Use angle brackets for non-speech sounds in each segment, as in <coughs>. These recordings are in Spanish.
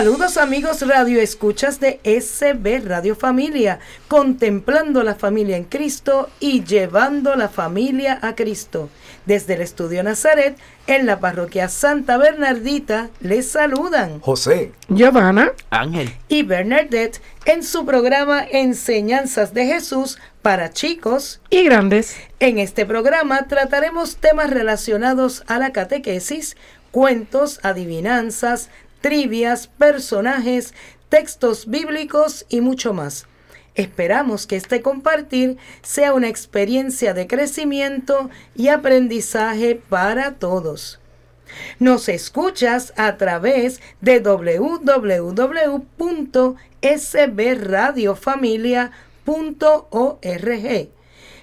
Saludos amigos Radio Escuchas de SB Radio Familia, contemplando la familia en Cristo y llevando la familia a Cristo. Desde el Estudio Nazaret, en la parroquia Santa Bernardita, les saludan José, Giovanna, Ángel y Bernadette en su programa Enseñanzas de Jesús para chicos. y grandes. En este programa trataremos temas relacionados a la catequesis, cuentos, adivinanzas, trivias, personajes, textos bíblicos y mucho más. Esperamos que este compartir sea una experiencia de crecimiento y aprendizaje para todos. Nos escuchas a través de www.sbradiofamilia.org.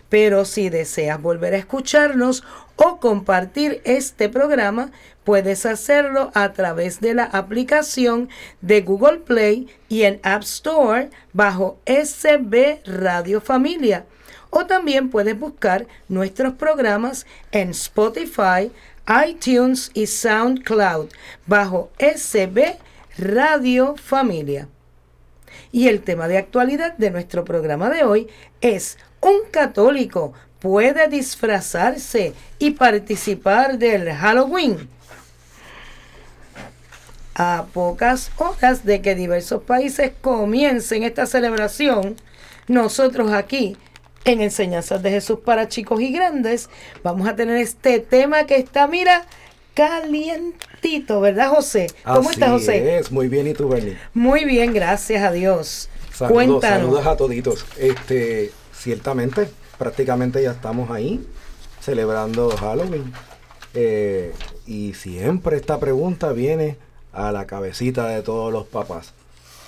Pero si deseas volver a escucharnos o compartir este programa, puedes hacerlo a través de la aplicación de Google Play y en App Store bajo SB Radio Familia. O también puedes buscar nuestros programas en Spotify, iTunes y SoundCloud bajo SB Radio Familia. Y el tema de actualidad de nuestro programa de hoy es un católico puede disfrazarse y participar del Halloween. A pocas horas de que diversos países comiencen esta celebración, nosotros aquí en Enseñanzas de Jesús para chicos y grandes vamos a tener este tema que está, mira, calientito, ¿verdad, José? ¿Cómo Así estás, José? es, muy bien, ¿y tú, Bernie? Muy bien, gracias a Dios. Saludos, Cuéntanos. saludos a toditos. Este, ciertamente, prácticamente ya estamos ahí, celebrando Halloween. Eh, y siempre esta pregunta viene a la cabecita de todos los papás.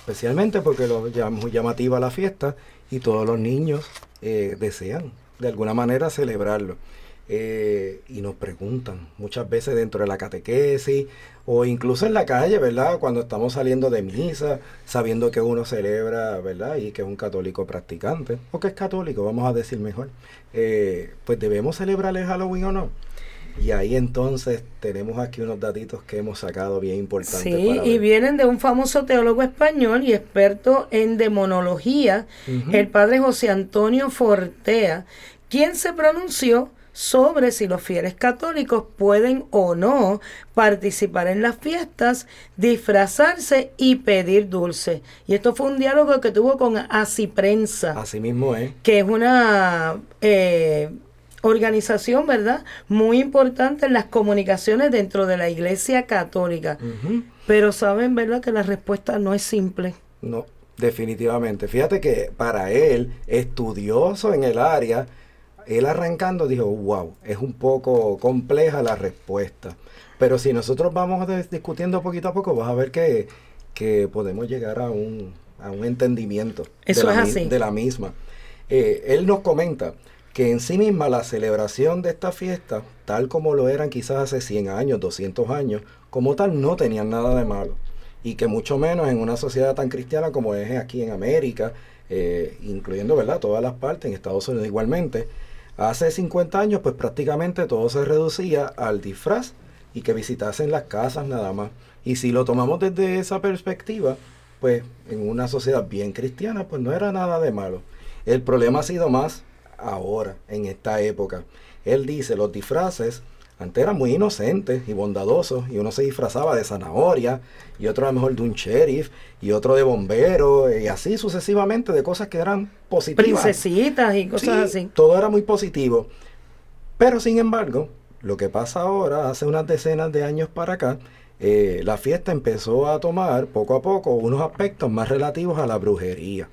Especialmente porque lo llam- muy llamativa la fiesta y todos los niños eh, desean de alguna manera celebrarlo. Eh, y nos preguntan muchas veces dentro de la catequesis o incluso en la calle, ¿verdad? Cuando estamos saliendo de misa, sabiendo que uno celebra, ¿verdad? Y que es un católico practicante, o que es católico, vamos a decir mejor. Eh, pues debemos celebrar el Halloween o no. Y ahí entonces tenemos aquí unos datitos que hemos sacado bien importantes. Sí, para y ver. vienen de un famoso teólogo español y experto en demonología, el padre José Antonio Fortea, quien se pronunció sobre si los fieles católicos pueden o no participar en las fiestas, disfrazarse y pedir dulce. Y esto fue un diálogo que tuvo con Así Prensa Así mismo es. que es una eh, organización, ¿verdad? Muy importante en las comunicaciones dentro de la Iglesia Católica. Pero saben, ¿verdad? Que la respuesta no es simple. No, definitivamente. Fíjate que para él, estudioso en el área, él arrancando dijo, wow, es un poco compleja la respuesta. Pero si nosotros vamos discutiendo poquito a poco, vas a ver que, que podemos llegar a un, a un entendimiento Eso de, la, es así. de la misma. Eh, él nos comenta que en sí misma la celebración de esta fiesta, tal como lo eran quizás hace 100 años, 200 años, como tal no tenían nada de malo y que mucho menos en una sociedad tan cristiana como es aquí en América, eh, incluyendo ¿verdad? todas las partes, en Estados Unidos igualmente, hace 50 años pues prácticamente todo se reducía al disfraz y que visitasen las casas nada más. Y si lo tomamos desde esa perspectiva, pues en una sociedad bien cristiana pues no era nada de malo. El problema ha sido más ahora, en esta época. Él dice, los disfraces antes eran muy inocentes y bondadosos y uno se disfrazaba de zanahoria y otro a lo mejor de un sheriff y otro de bombero y así sucesivamente de cosas que eran positivas. Princesitas y cosas Sí, así. Todo era muy positivo. Pero sin embargo, lo que pasa ahora, hace unas decenas de años para acá, eh, la fiesta empezó a tomar poco a poco unos aspectos más relativos a la brujería,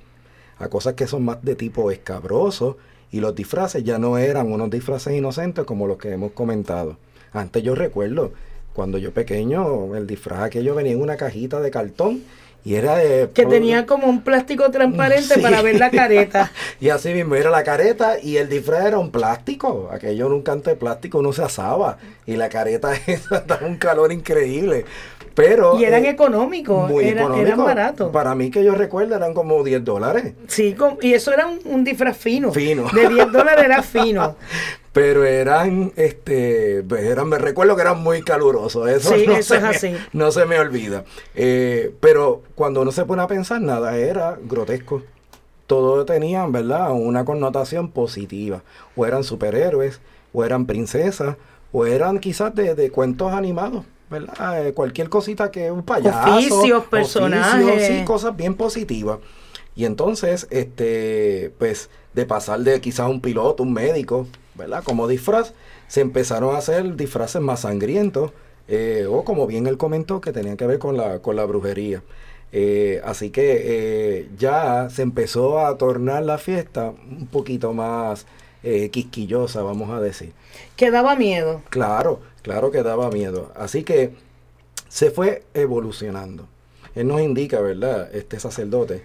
a cosas que son más de tipo escabroso y los disfraces ya no eran unos disfraces inocentes como los que hemos comentado. Antes yo recuerdo, cuando yo pequeño, el disfraz aquello venía en una cajita de cartón y era de... Que tenía como un plástico transparente <laughs> Sí. para ver la careta. <laughs> Y así mismo era la careta y el disfraz era un plástico. Aquello en un canto de plástico uno se asaba. Y la careta <laughs> esa daba un calor increíble. Pero. Y eran eh, económicos, muy era- económico. eran baratos. Para mí que yo recuerdo eran como 10 dólares. Sí, com- y eso era un, un disfraz fino. Fino. De 10 <laughs> dólares era fino. pero eran, este, eran, me recuerdo que eran muy calurosos. Eso, Sí, no, eso se es me, así. <laughs> no se me olvida. Eh, pero cuando uno se pone a pensar, nada era grotesco. Todo tenían, ¿verdad? Una connotación positiva. O eran superhéroes, o eran princesas, o eran quizás de, de cuentos animados, ¿verdad? Eh, cualquier cosita que un payaso. Oficios, personajes. sí, cosas bien positivas. Y entonces, este, pues, de pasar de quizás un piloto, un médico, ¿verdad? Como disfraz, se empezaron a hacer disfraces más sangrientos, eh, o como bien él comentó, que tenían que ver con la, con la brujería. Eh, así que ya se empezó a tornar la fiesta un poquito más quisquillosa, vamos a decir. Que daba miedo. Claro, claro que daba miedo. Así que se fue evolucionando. Él nos indica, ¿verdad? Este sacerdote,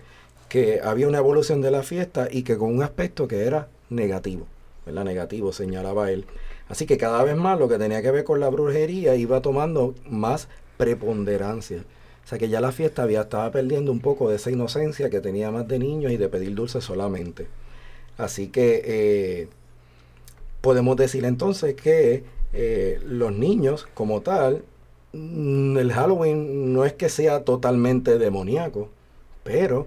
que había una evolución de la fiesta y que con un aspecto que era negativo, ¿verdad? Negativo, señalaba él. Así que cada vez más lo que tenía que ver con la brujería iba tomando más preponderancia. O sea que ya la fiesta había estaba perdiendo un poco de esa inocencia que tenía más de niños y de pedir dulces solamente. Así que eh, podemos decir entonces que eh, los niños como tal, mm, el Halloween no es que sea totalmente demoníaco, pero,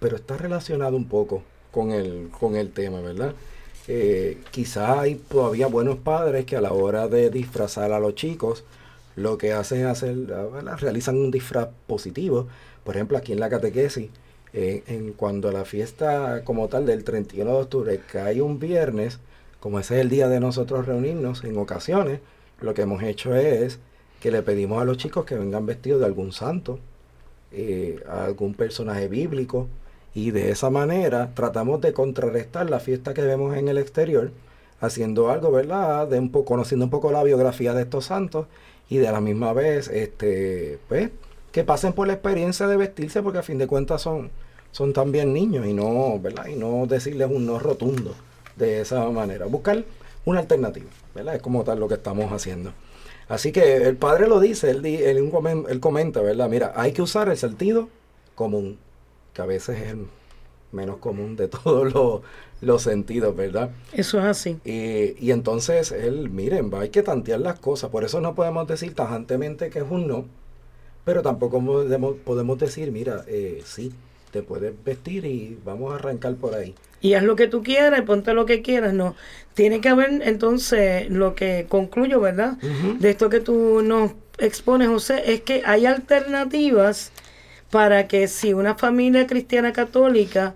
pero está relacionado un poco con el, con el tema, ¿verdad? Eh, quizá hay todavía buenos padres que a la hora de disfrazar a los chicos, lo que hacen es hacer, ¿verdad? realizan un disfraz positivo. Por ejemplo, aquí en la catequesis, eh, en cuando la fiesta como tal del 31 de octubre cae un viernes, como ese es el día de nosotros reunirnos, en ocasiones lo que hemos hecho es que le pedimos a los chicos que vengan vestidos de algún santo, eh, algún personaje bíblico, y de esa manera tratamos de contrarrestar la fiesta que vemos en el exterior, haciendo algo, ¿verdad? De un poco, conociendo un poco la biografía de estos santos y de la misma vez, este, pues, que pasen por la experiencia de vestirse, porque a fin de cuentas son, son también niños y no, ¿verdad? Y no decirles un no rotundo de esa manera. Buscar una alternativa, ¿verdad? Es como tal lo que estamos haciendo. Así que el padre lo dice, él, él, él comenta, ¿verdad? Mira, hay que usar el sentido común, que a veces es el menos común de <laughs> todos los, los sentidos, ¿verdad? Eso es así. Y, y entonces él, miren, va, hay que tantear las cosas. Por eso no podemos decir tajantemente que es un no, pero tampoco podemos, podemos decir, mira, eh, sí, te puedes vestir y vamos a arrancar por ahí. Y haz lo que tú quieras y ponte lo que quieras. No. Tiene que haber entonces lo que concluyo, ¿verdad? De esto que tú nos expones, José, es que hay alternativas para que si una familia cristiana católica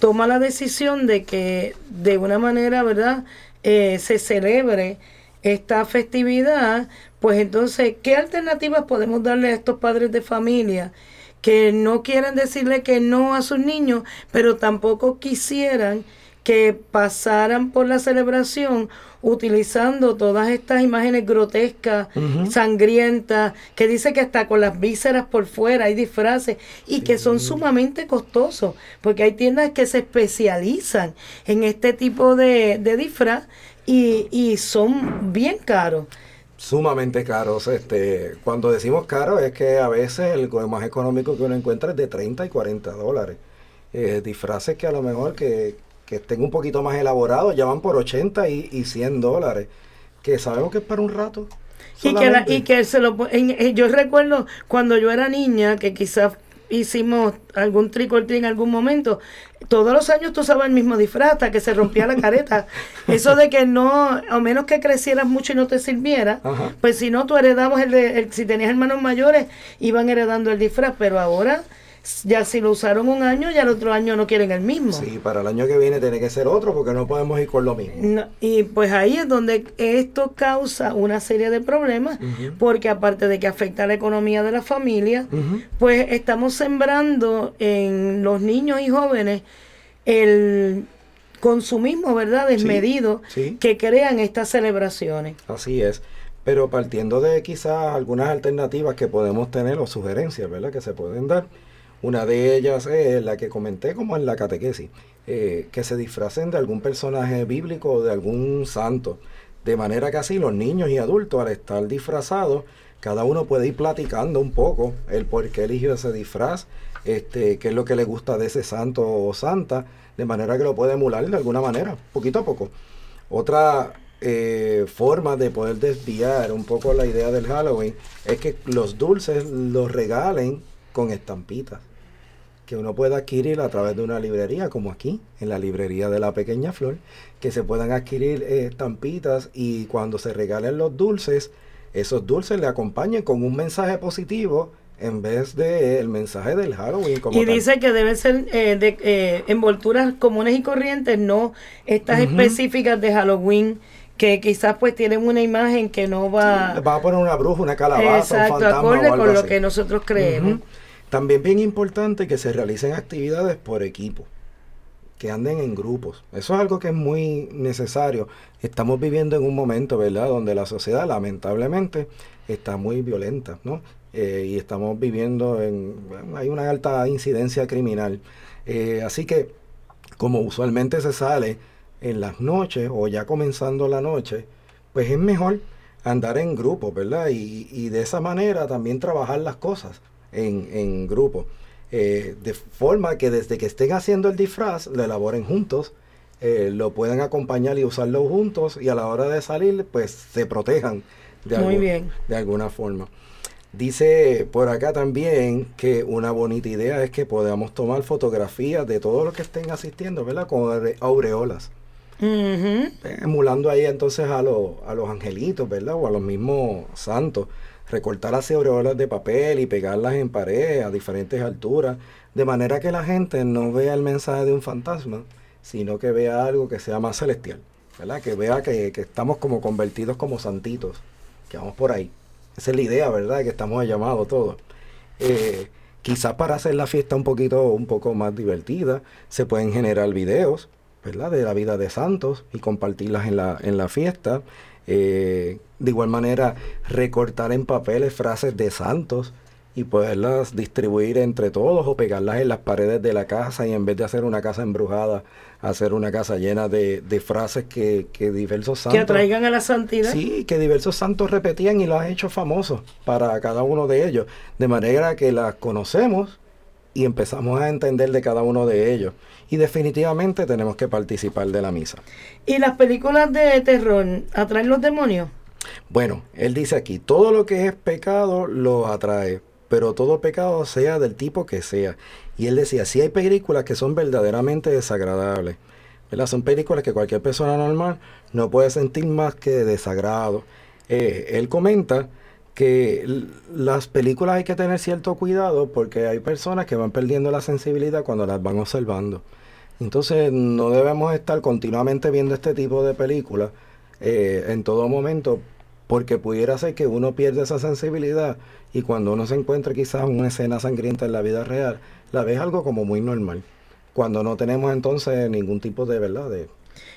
toma la decisión de que de una manera, ¿verdad?, Eh, se celebre esta festividad, pues entonces, ¿qué alternativas podemos darle a estos padres de familia que no quieren decirle que no a sus niños, pero tampoco quisieran que pasaran por la celebración utilizando todas estas imágenes grotescas, sangrientas, que dice que hasta con las vísceras por fuera hay disfraces y que son sumamente costosos, porque hay tiendas que se especializan en este tipo de, de disfraz y, y son bien caros. Sumamente caros. Este, cuando decimos caro es que a veces el más económico que uno encuentra es de 30 y 40 dólares. Eh, disfraces que a lo mejor que, que estén un poquito más elaborados ya van por 80 y, y 100 dólares. Que sabemos que es para un rato. Y que, la- y que se lo en- en- yo recuerdo cuando yo era niña que quizás hicimos algún trick or en algún momento todos los años tú usabas el mismo disfraz hasta que se rompía la careta <laughs> eso de que no a menos que crecieras mucho y no te sirviera Ajá. pues si no tú heredabas el, de, el- si tenías hermanos mayores iban heredando el disfraz pero ahora ya si lo usaron un año ya el otro año no quieren el mismo Sí, para el año que viene tiene que ser otro porque no podemos ir con lo mismo. no, y pues ahí es donde esto causa una serie de problemas, porque aparte de que afecta la economía de la familia, pues estamos sembrando en los niños y jóvenes el consumismo, ¿verdad? Desmedido sí. que crean estas celebraciones. Así es. Pero partiendo de quizás algunas alternativas que podemos tener o sugerencias, ¿verdad? Que se pueden dar. Una de ellas es la que comenté como en la catequesis, eh, que se disfracen de algún personaje bíblico o de algún santo. De manera que así los niños y adultos al estar disfrazados, cada uno puede ir platicando un poco el por qué eligió ese disfraz, este, qué es lo que le gusta de ese santo o santa, de manera que lo puede emular de alguna manera, poquito a poco. Otra eh, forma de poder desviar un poco la idea del Halloween es que los dulces los regalen con estampitas que uno pueda adquirir a través de una librería, como aquí, en la librería de la pequeña flor, que se puedan adquirir eh, estampitas y cuando se regalen los dulces, esos dulces le acompañen con un mensaje positivo en vez de el mensaje del Halloween. y dice que deben ser eh, de eh, envolturas comunes y corrientes, no estas específicas de Halloween que quizás pues tienen una imagen que no va... va a poner una bruja, una calabaza, Exacto, un acorde con lo que nosotros creemos. También bien importante que se realicen actividades por equipo, que anden en grupos. Eso es algo que es muy necesario. Estamos viviendo en un momento, ¿verdad?, donde la sociedad lamentablemente está muy violenta, ¿no? Eh, y estamos viviendo en... hay una alta incidencia criminal. Eh, así que, como usualmente se sale en las noches o ya comenzando la noche, pues es mejor andar en grupos, ¿verdad? Y, y de esa manera también trabajar las cosas en, en grupo. Eh, de forma que desde que estén haciendo el disfraz, lo elaboren juntos, eh, lo puedan acompañar y usarlo juntos y a la hora de salir, pues se protejan de, Muy bien. de alguna forma. Dice por acá también que una bonita idea es que podamos tomar fotografías de todos los que estén asistiendo, ¿verdad? Con aureolas. Emulando ahí entonces a, a los angelitos, ¿verdad? O a los mismos santos recortar las aureolas de papel y pegarlas en pared a diferentes alturas, de manera que la gente no vea el mensaje de un fantasma, sino que vea algo que sea más celestial, ¿verdad? Que vea que, estamos como convertidos como santitos, que vamos por ahí. Esa es la idea, ¿verdad? Que estamos llamados todos. Eh, quizás para hacer la fiesta un poquito, un poco más divertida, se pueden generar videos, ¿verdad? De la vida de santos y compartirlas en la, en la fiesta. Eh, de igual manera, recortar en papeles frases de santos y poderlas distribuir entre todos o pegarlas en las paredes de la casa y en vez de hacer una casa embrujada, hacer una casa llena de, frases que, diversos santos... Que atraigan a la santidad. Sí, que diversos santos repetían y lo han hecho famosos para cada uno de ellos. De manera que las conocemos y empezamos a entender de cada uno de ellos. Y definitivamente tenemos que participar de la misa. ¿Y las películas de terror atraen los demonios? Bueno, él dice aquí, todo lo que es pecado lo atrae, pero todo pecado sea del tipo que sea. Y él decía, si hay películas que son verdaderamente desagradables, ¿verdad? son películas que cualquier persona normal no puede sentir más que desagrado. Eh, él comenta que las películas hay que tener cierto cuidado porque hay personas que van perdiendo la sensibilidad cuando las van observando. Entonces no debemos estar continuamente viendo este tipo de películas eh, en todo momento porque pudiera ser que uno pierda esa sensibilidad y cuando uno se encuentra quizás una escena sangrienta en la vida real, la ve algo como muy normal. Cuando no tenemos entonces ningún tipo de verdad de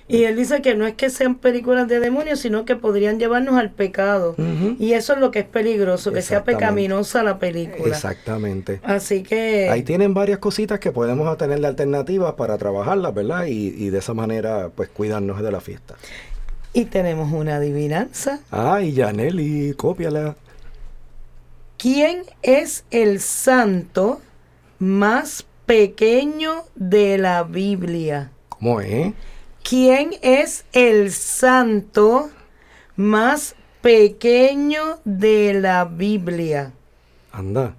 y él dice que no es que sean películas de demonios, sino que podrían llevarnos al pecado. Y eso es lo que es peligroso, que sea pecaminosa la película. Exactamente. Así que... Ahí tienen varias cositas que podemos tener de alternativas para trabajarlas, ¿verdad? Y, y de esa manera, pues, cuidarnos de la fiesta. Y tenemos una adivinanza. Ay, Yaneli, cópiala. ¿Quién es el santo más pequeño de la Biblia? ¿Cómo es? ¿Quién es el santo más pequeño de la Biblia? Anda.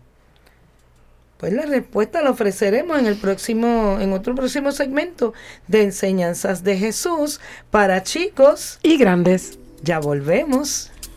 Pues la respuesta la ofreceremos en el próximo, en otro próximo segmento de enseñanzas de Jesús para chicos y grandes. Ya volvemos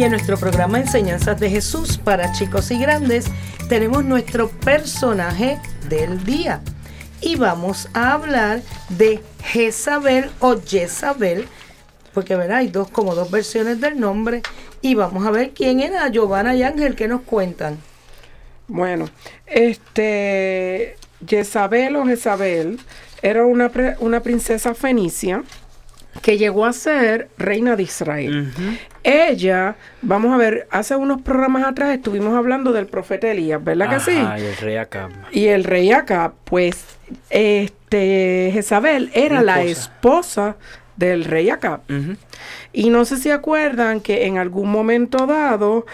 Y en nuestro programa Enseñanzas de Jesús para chicos y grandes tenemos nuestro personaje del día. Y vamos a hablar de Jezabel o Jezabel, porque verá, hay dos, como dos versiones del nombre. Y vamos a ver quién era Giovanna y Ángel, que nos cuentan. Bueno, este Jezabel o Jezabel era una, una princesa fenicia que llegó a ser reina de Israel. Ella, vamos a ver, hace unos programas atrás estuvimos hablando del profeta Elías, ¿verdad que sí? Y el rey Acab. Y el rey acá, pues, este, Jezabel era La la esposa. Del rey Acab. Ujú. Y no sé si acuerdan que en algún momento dado,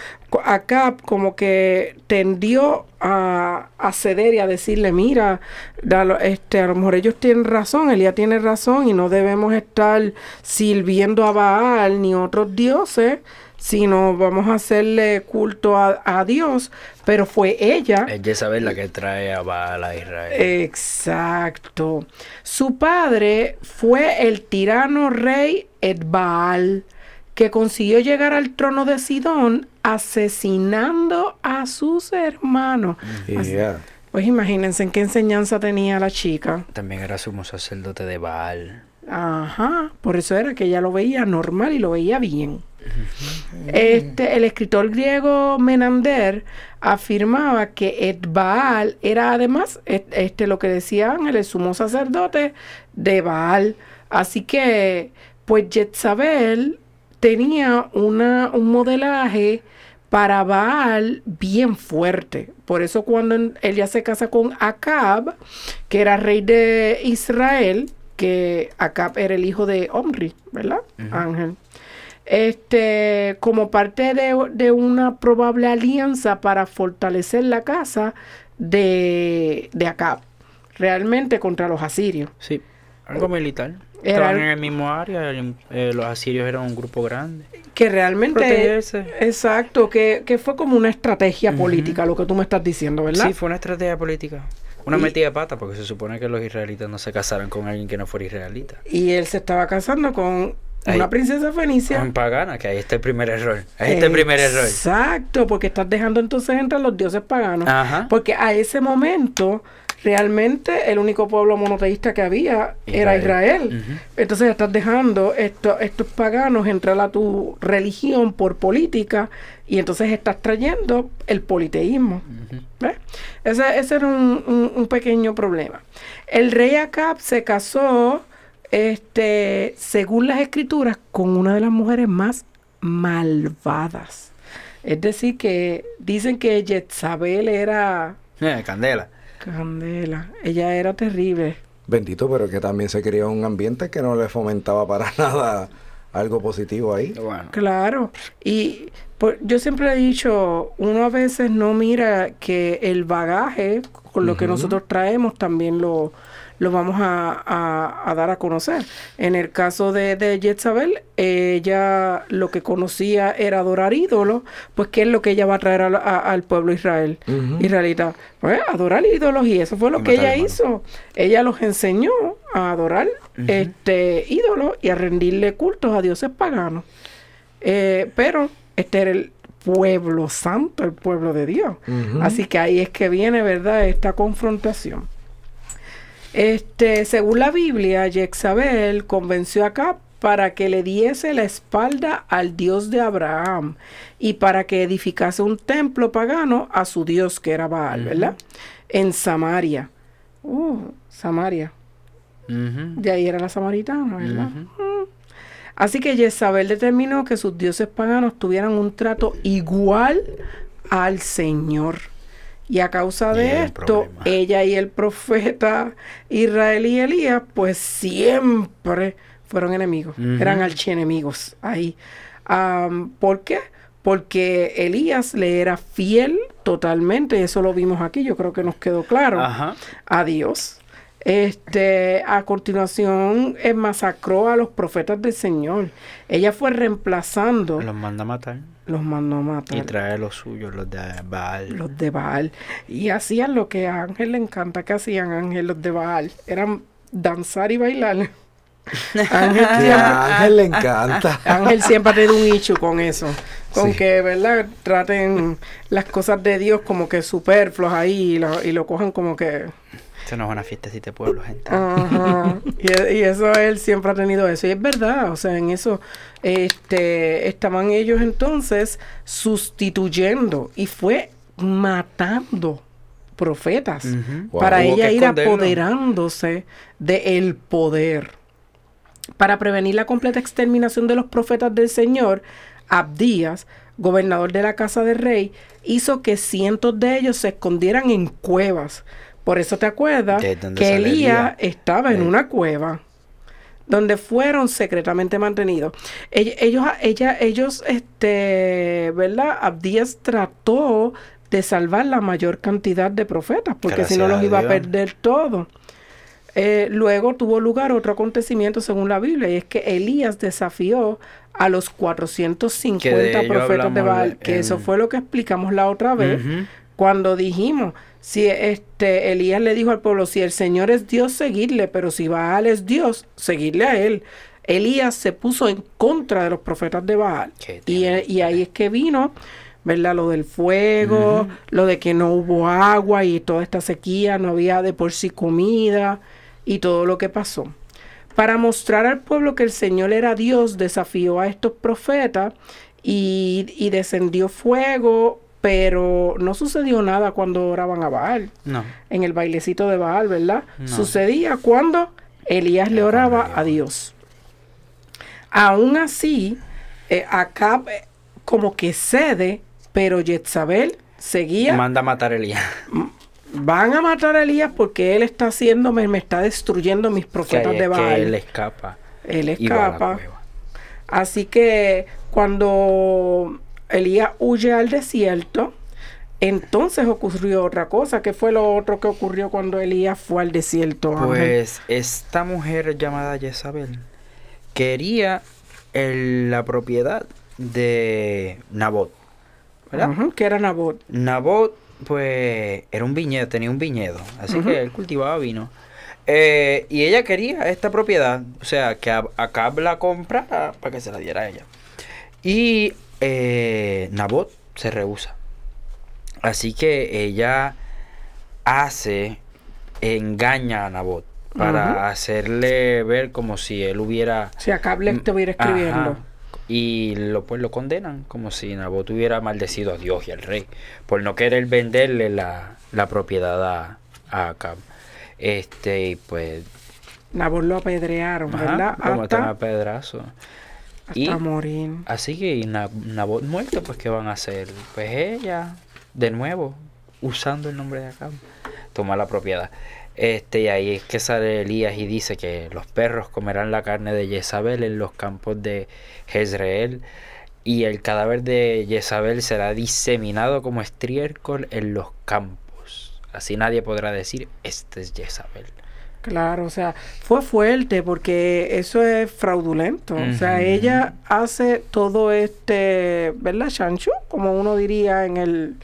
Acab como que tendió a, a ceder y a decirle, mira, da lo- este, a lo mejor ellos tienen razón, Elías tiene razón y no debemos estar sirviendo a Baal ni otros dioses, sino vamos a hacerle culto a, a Dios. Pero fue ella Es Jezabel la que trae a Baal a Israel. Exacto. Su padre fue el tirano rey Edbaal, que consiguió llegar al trono de Sidón asesinando a sus hermanos. Yeah. Pues imagínense en qué enseñanza tenía la chica. También era sumo sacerdote de Baal. Ajá, por eso era que ella lo veía normal y lo veía bien. Este, el escritor griego Menander afirmaba que Edbaal era además et- este, lo que decía Ángel, el sumo sacerdote de Baal. Así que, pues Jezabel tenía una, un modelaje para Baal bien fuerte. Por eso cuando en- ella se casa con Acab, que era rey de Israel, que Acab era el hijo de Omri, ¿verdad? Ángel. Este, como parte de, de una probable alianza para fortalecer la casa de, de Acab, realmente contra los asirios. Sí, algo militar. Era Estaban en el mismo área. el- eh, los asirios eran un grupo grande. Que realmente... Protegerse. Exacto, que, que fue como una estrategia política, lo que tú me estás diciendo, ¿verdad? Sí, fue una estrategia política. Una Y- metida de pata, porque se supone que los israelitas no se casaran con alguien que no fuera israelita. Y él se estaba casando con Ahí. una princesa fenicia. Con pagana, que ahí está el primer error. Ahí está el primer error. Exacto, porque estás dejando entonces entrar los dioses paganos. Ajá. Porque a ese momento, realmente el único pueblo monoteísta que había era Israel. Israel. Ujú. Entonces estás dejando esto- estos paganos entrar a tu religión por política y entonces estás trayendo el politeísmo. ¿Ves? Ese, ese era un, un- un pequeño problema. El rey Acab se casó, este, según las escrituras, con una de las mujeres más malvadas. Es decir, que dicen que Jezabel era Eh, Candela. candela. Ella era terrible. Bendito, pero que también se creó un ambiente que no le fomentaba para <laughs> nada algo positivo ahí. Bueno. Claro. Y pues, yo siempre he dicho, uno a veces no mira que el bagaje con lo que nosotros traemos también lo, lo vamos a, a- a dar a conocer. En el caso de, de Jezabel, ella lo que conocía era adorar ídolos, pues ¿qué es lo que ella va a traer al, a- al pueblo Israel? Israelita, pues adorar ídolos y eso fue lo Y que ella hizo. Ella los enseñó a adorar este ídolos y a rendirle cultos a dioses paganos. Eh, pero este era el pueblo santo, el pueblo de Dios. Así que ahí es que viene, ¿verdad?, esta confrontación. Este, según la Biblia, Jezabel convenció a Acab para que le diese la espalda al Dios de Abraham y para que edificase un templo pagano a su Dios que era Baal, ¿verdad? En Samaria. Uh, Samaria. De ahí era la samaritana, ¿verdad? Mm. Así que Jezabel determinó que sus dioses paganos tuvieran un trato igual al Señor. Y a causa Y de esto, problema. ella y el profeta israelí Elías, pues siempre fueron enemigos, eran archienemigos ahí. Am, ¿Por qué? Porque Elías le era fiel totalmente, y eso lo vimos aquí, yo creo que nos quedó claro Ajá. a Dios. Este, a continuación, eh, masacró a los profetas del Señor. Ella fue reemplazando. Los manda a matar. Los mandó a matar. Y trae los suyos, los de Baal. Los de Baal. Y hacían lo que a Ángel le encanta que hacían Ángel los de Baal. Eran danzar y bailar. <laughs> Ángel, a Ángel le encanta. <laughs> Ángel siempre ha tenido un issue con eso. Con que, ¿verdad? Traten las cosas de Dios como que superfluas ahí y lo, y lo cojan como que... Esto no es una fiestecita de pueblo, gente. Ajá. <laughs> y, y, eso él siempre ha tenido eso. Y es verdad, o sea, en eso este, estaban ellos entonces sustituyendo y fue matando profetas Uh -huh. Wow. para ella ir esconderlo. apoderándose del poder. Para prevenir la completa exterminación de los profetas del Señor, Abdías, gobernador de la casa del rey, hizo que cientos de ellos se escondieran en cuevas. Por eso te acuerdas que Elías estaba en una cueva donde fueron secretamente mantenidos. Ell- Ellos, ella, ellos, este, ¿verdad? Abdías trató de salvar la mayor cantidad de profetas, porque si no los iba a perder todo. Eh, luego tuvo lugar otro acontecimiento según la Biblia, y es que Elías desafió a los 450 Que de profetas de Baal, que en- eso fue lo que explicamos la otra vez, cuando dijimos, si este Elías le dijo al pueblo, si el Señor es Dios, seguirle, pero si Baal es Dios, seguirle a él. Elías se puso en contra de los profetas de Baal. Y, eh, y ahí es que vino, ¿verdad? Lo del fuego, lo de que no hubo agua y toda esta sequía, no había de por sí comida y todo lo que pasó. Para mostrar al pueblo que el Señor era Dios, desafió a estos profetas y, y descendió fuego, pero no sucedió nada cuando oraban a Baal, No. en el bailecito de Baal, ¿verdad? No. Sucedía cuando Elías le oraba a Dios. Aún así, eh, Acab eh, como que cede, pero Jezabel seguía. Manda a matar a Elías. Van a matar a Elías porque él está haciendo, me, está destruyendo mis Que, profetas de que Baal. él escapa. Él escapa. Así que cuando Elías huye al desierto, entonces ocurrió otra cosa. ¿Qué fue lo otro que ocurrió cuando Elías fue al desierto? Ángel? Pues esta mujer llamada Jezabel quería el- la propiedad de Nabot. ¿Verdad? Ujú, que era Nabot. Nabot, pues, era un viñedo, tenía un viñedo, así que él cultivaba vino. Eh, y ella quería esta propiedad, o sea, que Ab- Acab la comprara para que se la diera a ella. Y eh, Nabot se rehúsa. Así que ella hace, engaña a Nabot para hacerle ver como si él hubiera Si acá estuviera escribiendo. Ajá. Y lo, pues lo condenan como si Nabot hubiera maldecido a Dios y al rey por no querer venderle la, la propiedad a, a Acab. Este, y pues, Nabot lo apedrearon, ajá, ¿verdad? como están Hasta, a pedazo. Hasta y- morir. Así que y Na- Nabot muerto, pues, ¿qué van a hacer? Pues ella, de nuevo, usando el nombre de Acab, toma la propiedad. Este, y ahí es que sale Elías y dice que los perros comerán la carne de Jezabel en los campos de Jezreel. Y el cadáver de Jezabel será diseminado como estiércol en los campos. Así nadie podrá decir, este es Jezabel. Claro, o sea, fue fuerte porque eso es fraudulento. O sea, ella hace todo este, ¿verdad, Chancho? Como uno diría en el,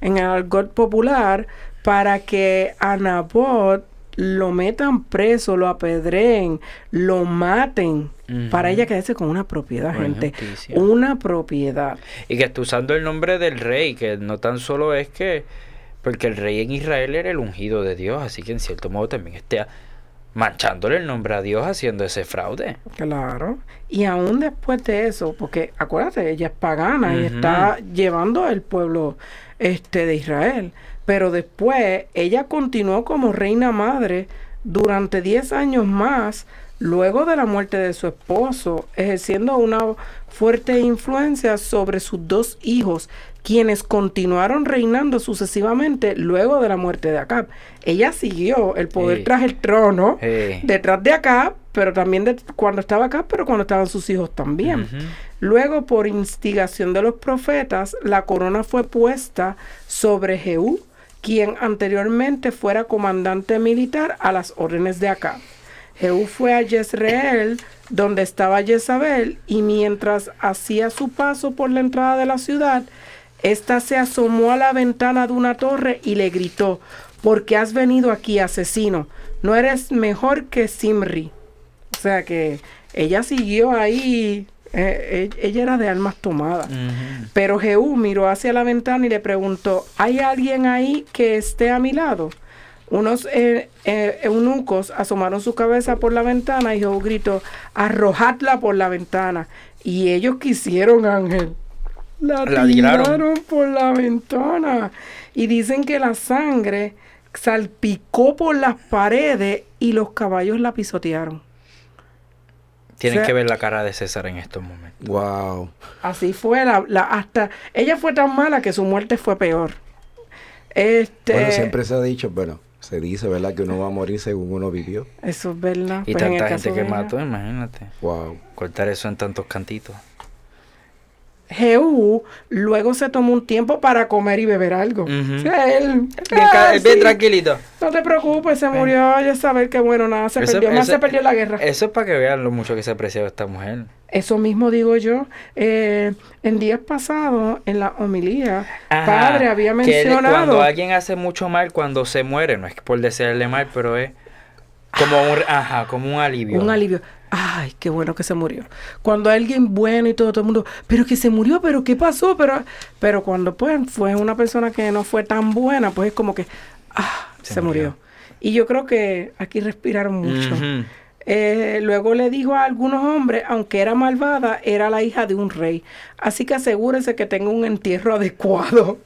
en el argot popular, para que a Nabot lo metan preso, lo apedreen, lo maten, para ella quedarse con una propiedad, Una gente. Una propiedad. Y que está usando el nombre del rey, que no tan solo es que, porque el rey en Israel era el ungido de Dios, así que en cierto modo también está manchándole el nombre a Dios haciendo ese fraude. Claro. Y aún después de eso, porque acuérdate, ella es pagana y está llevando al pueblo este de Israel. Pero después ella continuó como reina madre durante 10 años más, luego de la muerte de su esposo, ejerciendo una fuerte influencia sobre sus dos hijos, quienes continuaron reinando sucesivamente luego de la muerte de Acab. Ella siguió el poder tras el trono detrás de acá, pero también de, cuando estaba acá, pero cuando estaban sus hijos también. Luego, por instigación de los profetas, la corona fue puesta sobre Jehú, quien anteriormente fuera comandante militar a las órdenes de acá. Jehú fue a Jezreel, donde estaba Jezabel, y mientras hacía su paso por la entrada de la ciudad, ésta se asomó a la ventana de una torre y le gritó, ¿por qué has venido aquí, asesino? No eres mejor que Simri. O sea que ella siguió ahí, eh, e- ella era de almas tomadas. Pero Jehú miró hacia la ventana y le preguntó, ¿hay alguien ahí que esté a mi lado? Unos eh, eh, eunucos asomaron su cabeza por la ventana y Jehú gritó, arrojadla por la ventana. Y ellos quisieron, Ángel. La, La tiraron. tiraron por la ventana. Y dicen que la sangre salpicó por las paredes y los caballos la pisotearon. Tienen O sea- que ver la cara de César en estos momentos. Wow. Así fue la, la- hasta ella fue tan mala que su muerte fue peor. Este Bueno, siempre se ha dicho, bueno, se dice, ¿verdad? Que uno va a morir según uno vivió. eso es verdad. Y Pues en el tanta caso gente que mató, imagínate. Wow. Cortar eso en tantos cantitos. Jehú luego se tomó un tiempo para comer y beber algo. O sea, él, Bien, ah, ca- bien sí, tranquilito. No te preocupes, se murió, ya saber que bueno, nada, se Eso- perdió, más eso- se perdió la guerra. Eso es para que vean lo mucho que se aprecia esta mujer. Eso mismo digo yo. Eh, en días pasados, en la homilía, Ajá, padre había que mencionado. cuando alguien hace mucho mal cuando se muere, no es por desearle mal, pero es como un, ajá, como un alivio. Un alivio. Ay, qué bueno que se murió. Cuando alguien bueno y todo, todo el mundo, pero que se murió, pero qué pasó, pero, pero cuando pues fue una persona que no fue tan buena, pues es como que, ah, se, Se murió. murió. Y yo creo que aquí respiraron mucho. Eh, luego le dijo a algunos hombres, aunque era malvada, era la hija de un rey. Así que asegúrese que tenga un entierro <laughs> adecuado.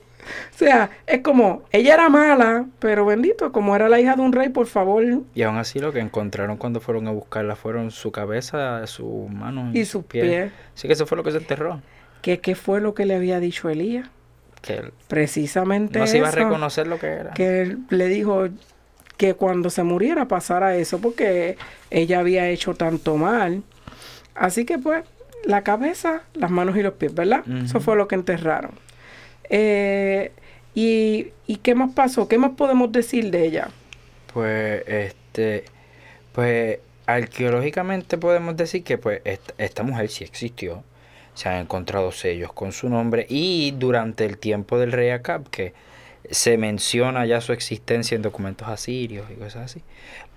O sea, es como, ella era mala, pero bendito, como era la hija de un rey, por favor, Y aún así lo que encontraron cuando fueron a buscarla fueron su cabeza, sus manos Y sus pies. Así que eso fue lo que se enterró. que qué fue lo que le había dicho Elías. Que él Precisamente no se iba a reconocer lo que era. que él le dijo que cuando se muriera pasara eso porque ella había hecho tanto mal. Así que pues la cabeza, las manos y los pies, ¿verdad? Eso fue lo que enterraron. Eh, y, ¿Y qué más pasó? ¿Qué más podemos decir de ella? Pues, este, pues, arqueológicamente podemos decir que, pues, esta, mujer sí existió. Se han encontrado sellos con su nombre y durante el tiempo del rey Acab, que se menciona ya su existencia en documentos asirios y cosas así.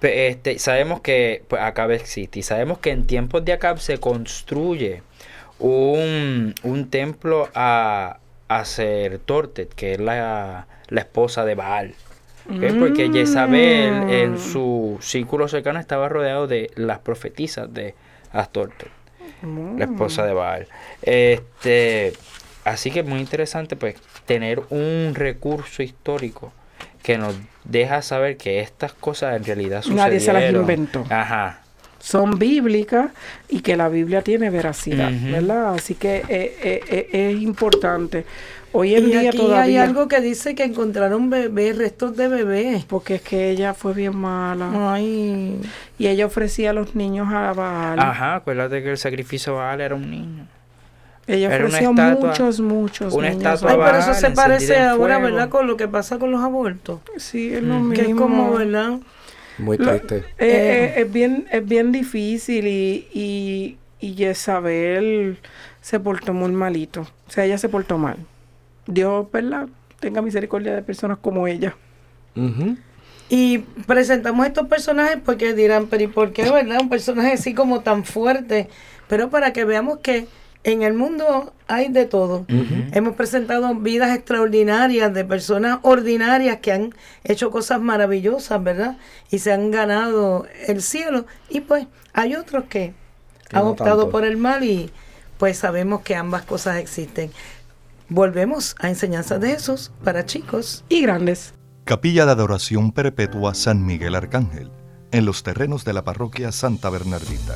Este, sabemos que pues, Acab existe y sabemos que en tiempos de Acab se construye un, un templo a, a Tortet, que es la, la esposa de Baal. Porque Jezabel en Mm. su círculo cercano estaba rodeado de las profetisas de Astortet, la esposa de Baal. Este, así que es muy interesante pues tener un recurso histórico que nos deja saber que estas cosas en realidad sucedieron. Nadie se las inventó. Ajá. Son bíblicas y que la Biblia tiene veracidad. ¿verdad? Así que eh, eh, eh, es importante. Hoy en y día aquí todavía... hay algo que dice que encontraron bebés, restos de bebés. Porque es que ella fue bien mala. Ay, Y ella ofrecía a los niños a Baal. Ajá, acuérdate que el sacrificio de Baal era un niño. Ella Era una ofreció estatua- muchos, muchos una niños. estatua a Ay, Baal pero eso se parece ahora. ¿verdad? Con lo que pasa con los abortos. Sí, es lo Mm. mismo. Que es como, ¿verdad? Muy Lo- triste. Eh, eh, es bien es bien difícil y, y, y Jezabel se portó muy malito. O sea, ella se portó mal. Dios, ¿verdad? Tenga misericordia de personas como ella. Y presentamos estos personajes porque dirán, pero ¿y por qué, verdad? Un personaje así como tan fuerte. Pero para que veamos que en el mundo hay de todo. Hemos presentado vidas extraordinarias de personas ordinarias que han hecho cosas maravillosas, ¿verdad? Y se han ganado el cielo. Y pues hay otros que Que han no optado tanto. por el mal y pues sabemos que ambas cosas existen. Volvemos a Enseñanzas de Jesús para chicos. Y grandes. Capilla de Adoración Perpetua San Miguel Arcángel, en los terrenos de la parroquia Santa Bernardita.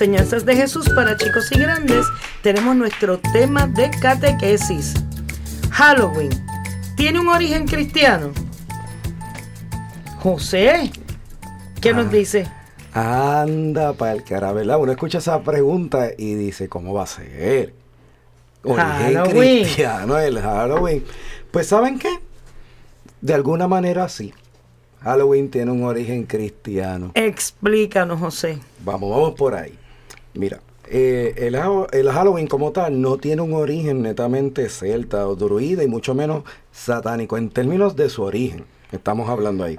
Enseñanzas de Jesús para chicos y grandes tenemos nuestro tema de catequesis. Halloween. ¿Tiene un origen cristiano? José, ¿qué nos Ah. dice? Anda para el cara, ¿verdad? Uno escucha esa pregunta y dice, ¿cómo va a ser? Origen Halloween. cristiano, el Halloween. Pues ¿saben qué? De alguna manera sí. Halloween tiene un origen cristiano. Explícanos, José. Vamos, vamos por ahí. Mira, eh, el, el Halloween como tal no tiene un origen netamente celta o druida y mucho menos satánico en términos de su origen. Estamos hablando ahí.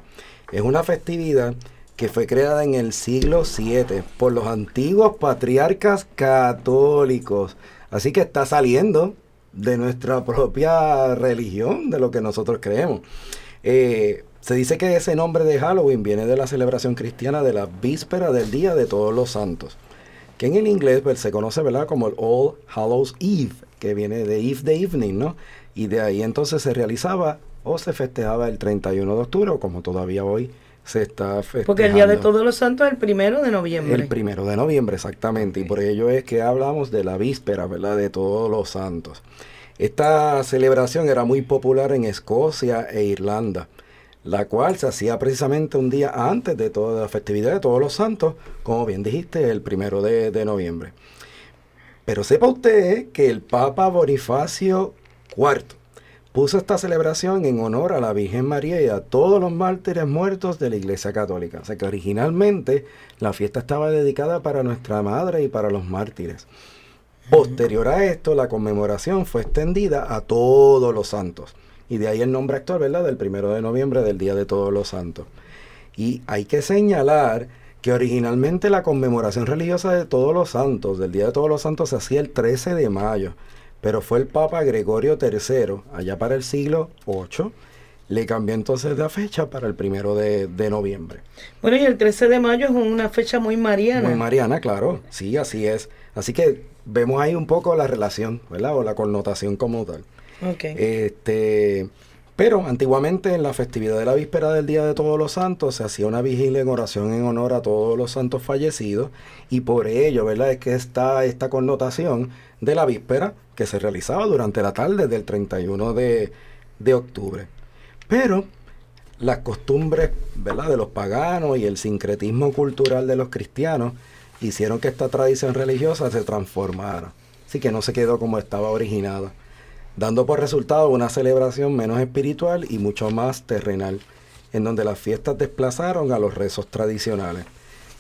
Es una festividad que fue creada en el siglo VII por los antiguos patriarcas católicos. Así que está saliendo de nuestra propia religión, de lo que nosotros creemos. Eh, se dice que ese nombre de Halloween viene de la celebración cristiana de la víspera del Día de Todos los Santos, que en el inglés pues, se conoce ¿verdad? como el All Hallows Eve, que viene de Eve de Evening, ¿no? Y de ahí entonces se realizaba o se festejaba el 31 de octubre, o como todavía hoy se está festejando. Porque el Día de Todos los Santos es el primero de noviembre. El primero de noviembre, exactamente. Y por ello es que hablamos de la víspera, ¿verdad? De todos los santos. Esta celebración era muy popular en Escocia e Irlanda, la cual se hacía precisamente un día antes de toda la festividad de todos los santos, como bien dijiste, el primero de, de noviembre. Pero sepa usted que el Papa Bonifacio IV puso esta celebración en honor a la Virgen María y a todos los mártires muertos de la Iglesia Católica. O sea que originalmente la fiesta estaba dedicada para nuestra Madre y para los mártires. Posterior a esto, la conmemoración fue extendida a todos los santos. Y de ahí el nombre actual, ¿verdad? Del primero de noviembre, del Día de Todos los Santos. Y hay que señalar que originalmente la conmemoración religiosa de todos los santos, del Día de Todos los Santos, se hacía el 13 de mayo. Pero fue el Papa Gregorio III, allá para el siglo VIII, le cambió entonces la fecha para el primero de, de noviembre. Bueno, y el 13 de mayo es una fecha muy mariana. Muy Mariana, claro, sí, así es. Así que vemos ahí un poco la relación, ¿verdad? O la connotación como tal. Este, pero antiguamente en la festividad de la víspera del Día de Todos los Santos se hacía una vigilia en oración en honor a todos los santos fallecidos y por ello, ¿verdad? Es que está esta connotación de la víspera que se realizaba durante la tarde del 31 de, de octubre. Pero las costumbres, ¿verdad? De los paganos y el sincretismo cultural de los cristianos hicieron que esta tradición religiosa se transformara. Así que no se quedó como estaba originada dando por resultado una celebración menos espiritual y mucho más terrenal, en donde las fiestas desplazaron a los rezos tradicionales.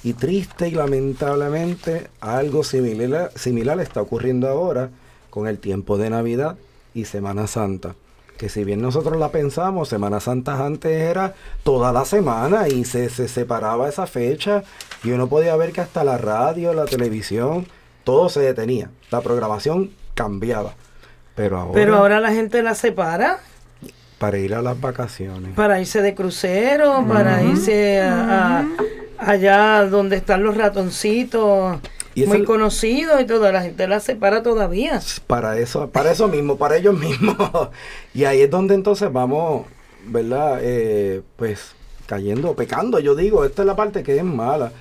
Y triste y lamentablemente algo similar, similar está ocurriendo ahora con el tiempo de Navidad y Semana Santa. Que si bien nosotros la pensamos, Semana Santa antes era toda la semana y se, se separaba esa fecha y uno podía ver que hasta la radio, la televisión, todo se detenía. La programación cambiaba. Pero ahora, Pero ahora la gente la separa para ir a las vacaciones. para irse de crucero, para irse a, a- allá donde están los ratoncitos Y muy conocidos y toda la gente la separa todavía. Para eso, para eso mismo, para ellos mismos. <laughs> y ahí es donde entonces vamos, ¿verdad? Eh, pues cayendo, pecando, yo digo, esta es la parte que es mala,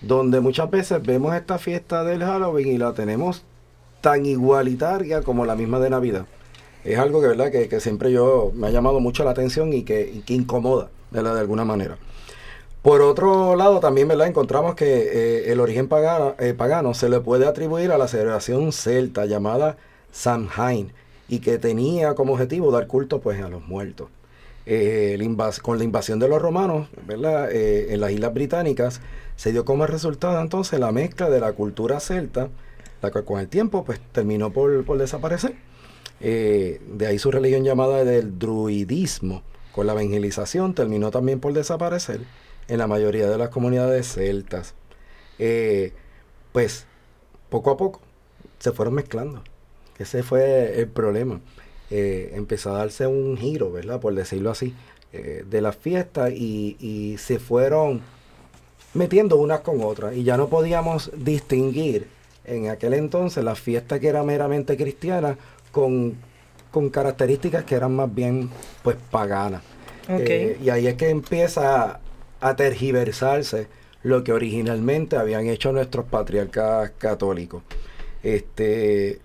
donde muchas veces vemos esta fiesta del Halloween y la tenemos tan igualitaria como la misma de Navidad. Es algo que, ¿verdad? que, que siempre yo me ha llamado mucho la atención y que, que incomoda. De alguna manera. Por otro lado, también ¿verdad? encontramos que eh, el origen pagano, eh, pagano se le puede atribuir a la celebración celta llamada Samhain y que tenía como objetivo dar culto pues, a los muertos. Eh, con la invasión de los romanos en las islas británicas se dio como resultado entonces la mezcla de la cultura celta, con el tiempo pues, terminó por, por desaparecer. Eh, de ahí su religión llamada del druidismo, con la evangelización terminó también por desaparecer en la mayoría de las comunidades celtas. Eh, pues poco a poco se fueron mezclando. Ese fue el problema. Eh, empezó a darse un giro, ¿verdad? Por decirlo así, de las fiestas y, y se fueron metiendo unas con otras y ya no podíamos distinguir en aquel entonces la fiesta que era meramente cristiana con, con características que eran más bien pues paganas. Eh, y ahí es que empieza a, a tergiversarse lo que originalmente habían hecho nuestros patriarcas católicos. Este,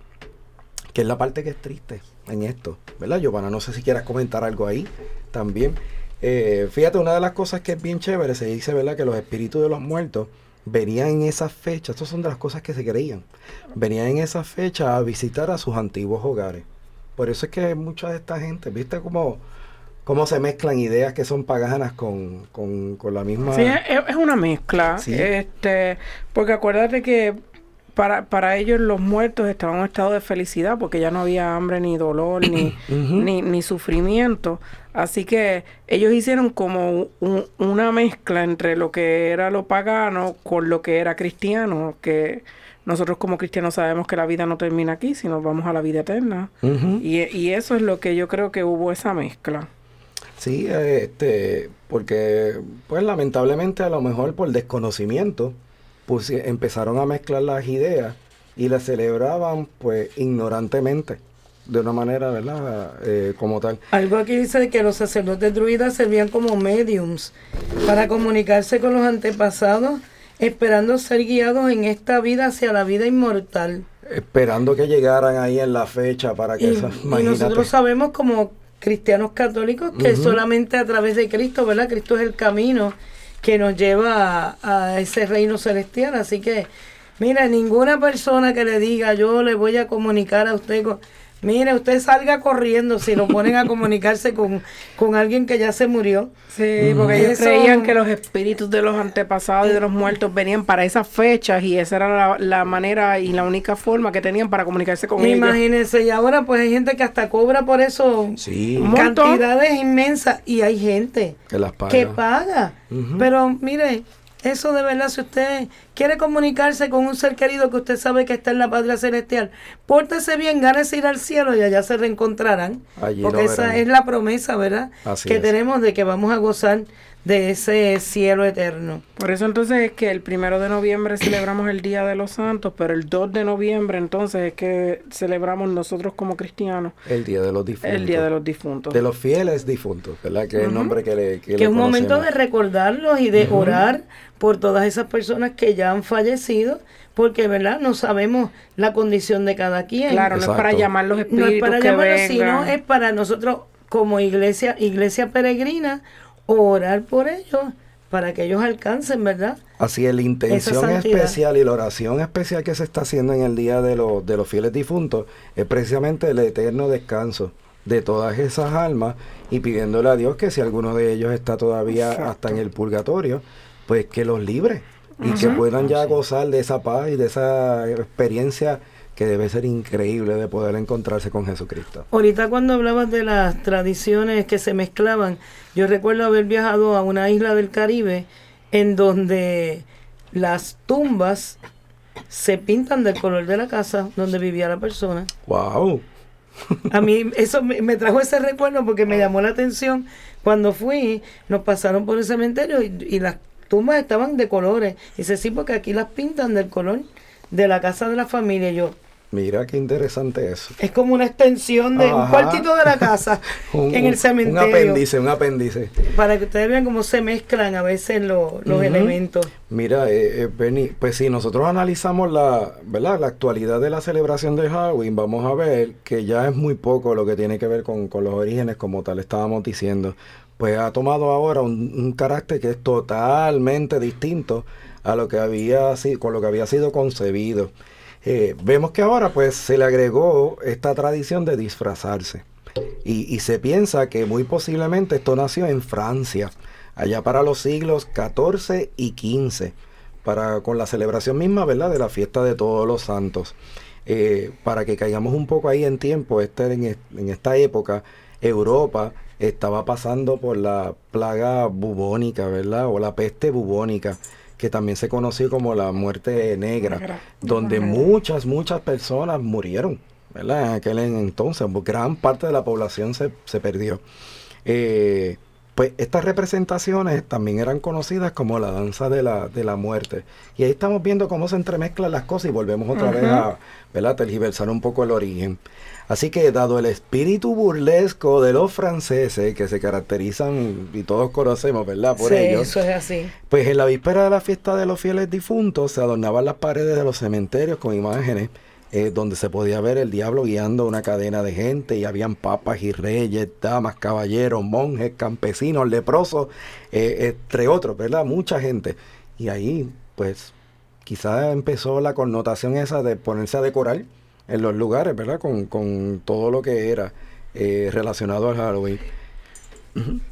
que es la parte que es triste en esto, ¿verdad, Giovanna? No sé si quieras comentar algo ahí también. Eh, fíjate, una de las cosas que es bien chévere, se dice, ¿verdad?, que los espíritus de los muertos venían en esas fechas, estas son de las cosas que se creían, venían en esas fechas a visitar a sus antiguos hogares. Por eso es que mucha de esta gente, ¿viste cómo, cómo se mezclan ideas que son paganas con, con, con la misma... Sí, es, una mezcla. Este, porque acuérdate que para, para ellos los muertos estaban en un estado de felicidad porque ya no había hambre ni dolor ni, <coughs> ni, ni, sufrimiento. Así que ellos hicieron como una mezcla entre lo que era lo pagano con lo que era cristiano, que nosotros como cristianos sabemos que la vida no termina aquí, sino vamos a la vida eterna. y, y, eso es lo que yo creo que hubo esa mezcla. Sí, este, porque pues lamentablemente a lo mejor por desconocimiento, pues empezaron a mezclar las ideas y las celebraban pues ignorantemente de una manera, ¿verdad? Eh, como tal. Algo aquí dice que los sacerdotes druidas servían como mediums para comunicarse con los antepasados esperando ser guiados en esta vida hacia la vida inmortal. Esperando que llegaran ahí en la fecha para que... Y, y nosotros sabemos como cristianos católicos que solamente a través de Cristo, ¿verdad? Cristo es el camino que nos lleva a, a ese reino celestial. Así que, mira, ninguna persona que le diga yo le voy a comunicar a usted... Con, Mire, usted salga corriendo si lo ponen a <laughs> comunicarse con, con alguien que ya se murió. Sí, porque ellos creían que los espíritus de los antepasados y de los muertos venían para esas fechas y esa era la, manera y la única forma que tenían para comunicarse con ellos. Imagínense, y ahora pues hay gente que hasta cobra por eso cantidades inmensas y hay gente que, las paga. que paga. Pero mire, eso de verdad, si usted quiere comunicarse con un ser querido que usted sabe que está en la patria celestial, pórtese bien, gánese ir al cielo y allá se reencontrarán. porque esa es la promesa, ¿verdad? que tenemos de que vamos a gozar de ese cielo eterno. Por eso entonces es que el primero de noviembre celebramos el Día de los Santos, pero el 2 de noviembre entonces es que celebramos nosotros como cristianos. El Día de los Difuntos. El Día de los Difuntos. De los fieles difuntos, ¿verdad? Que es el nombre que le Que, es un momento de recordarlos y de orar por todas esas personas que ya han fallecido, porque, ¿verdad? No sabemos la condición de cada quien. Claro, no es para llamar los espíritus No es para llamarlos, sino es para nosotros como iglesia, iglesia peregrina, orar por ellos para que ellos alcancen, ¿verdad? Así es, la intención especial y la oración especial que se está haciendo en el Día de, los, de los Fieles Difuntos es precisamente el eterno descanso de todas esas almas y pidiéndole a Dios que si alguno de ellos está todavía hasta en el purgatorio, pues que los libre y que puedan ya gozar de esa paz y de esa experiencia que debe ser increíble de poder encontrarse con Jesucristo. Ahorita cuando hablabas de las tradiciones que se mezclaban, yo recuerdo haber viajado a una isla del Caribe en donde las tumbas se pintan del color de la casa donde vivía la persona. ¡Wow! A mí <laughs> eso me, trajo ese recuerdo porque me llamó la atención. Cuando fui, nos pasaron por el cementerio y, y las tumbas estaban de colores. Y dice, sí, porque aquí las pintan del color de la casa de la familia. Y yo, Mira qué interesante eso. Es como una extensión de un cuartito de la casa <laughs> en el cementerio. Un apéndice, un apéndice. Para que ustedes vean cómo se mezclan a veces los elementos. Mira, eh, eh, Benny, pues si nosotros analizamos la, ¿verdad? la actualidad de la celebración de Halloween, vamos a ver que ya es muy poco lo que tiene que ver con, los orígenes como tal estábamos diciendo. Pues ha tomado ahora un, carácter que es totalmente distinto a lo que había con lo que había sido concebido. Eh, vemos que ahora pues se le agregó esta tradición de disfrazarse. Y, se piensa que muy posiblemente esto nació en Francia, allá para los siglos XIV y XV, para, con la celebración misma, ¿verdad?, de la fiesta de todos los santos. Eh, para que caigamos un poco ahí en tiempo, este, en, en esta época, Europa estaba pasando por la plaga bubónica, ¿verdad? O la peste bubónica que también se conoció como la muerte negra, donde muchas, muchas personas murieron, ¿verdad? En aquel entonces, gran parte de la población se, perdió. Eh, pues estas representaciones también eran conocidas como la danza de la, de la muerte. Y ahí estamos viendo cómo se entremezclan las cosas y volvemos otra vez a ¿verdad? tergiversar un poco el origen. Así que dado el espíritu burlesco de los franceses, que se caracterizan y todos conocemos, ¿verdad? Por sí, ellos. eso es así. Pues en la víspera de la fiesta de los fieles difuntos se adornaban las paredes de los cementerios con imágenes eh, donde se podía ver el diablo guiando una cadena de gente y habían papas y reyes, damas, caballeros, monjes, campesinos, leprosos, eh, entre otros, ¿verdad? Mucha gente. Y ahí, pues, quizás empezó la connotación esa de ponerse a decorar en los lugares, ¿verdad? Con, con todo lo que era eh, relacionado al Halloween.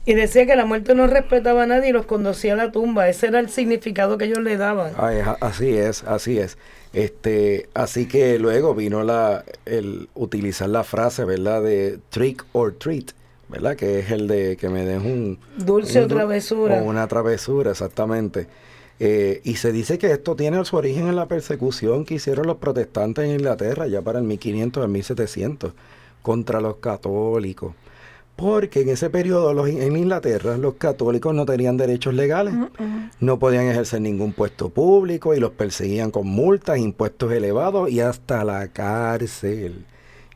Y decía que la muerte no respetaba a nadie y los conducía a la tumba. Ese era el significado que ellos le daban. Ah, es- así es, así es. Este, así que luego vino la el utilizar la frase, ¿verdad? De trick or treat, ¿verdad? Que es el de que me den un Dulce o un travesura. O una travesura, exactamente. Eh, y se dice que esto tiene su origen en la persecución que hicieron los protestantes en Inglaterra ya para el 1500 al 1700 contra los católicos. Porque en ese periodo los- en Inglaterra los católicos no tenían derechos legales, no podían ejercer ningún puesto público y los perseguían con multas, impuestos elevados y hasta la cárcel.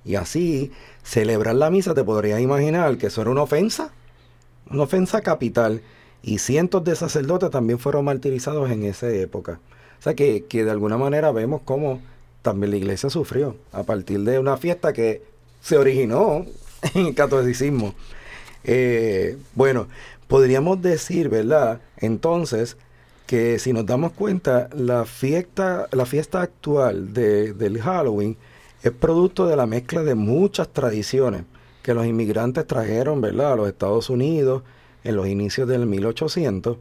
Y así, celebrar la misa, te podrías imaginar que eso era una ofensa, una ofensa capital. Y cientos de sacerdotes también fueron martirizados en esa época. O sea que, que de alguna manera vemos cómo también la iglesia sufrió a partir de una fiesta que se originó <laughs> en el catolicismo. Eh, bueno, podríamos decir, ¿verdad? Entonces, que si nos damos cuenta, la fiesta, la fiesta actual de- del Halloween es producto de la mezcla de muchas tradiciones que los inmigrantes trajeron, ¿verdad?, a los Estados Unidos en los inicios del 1800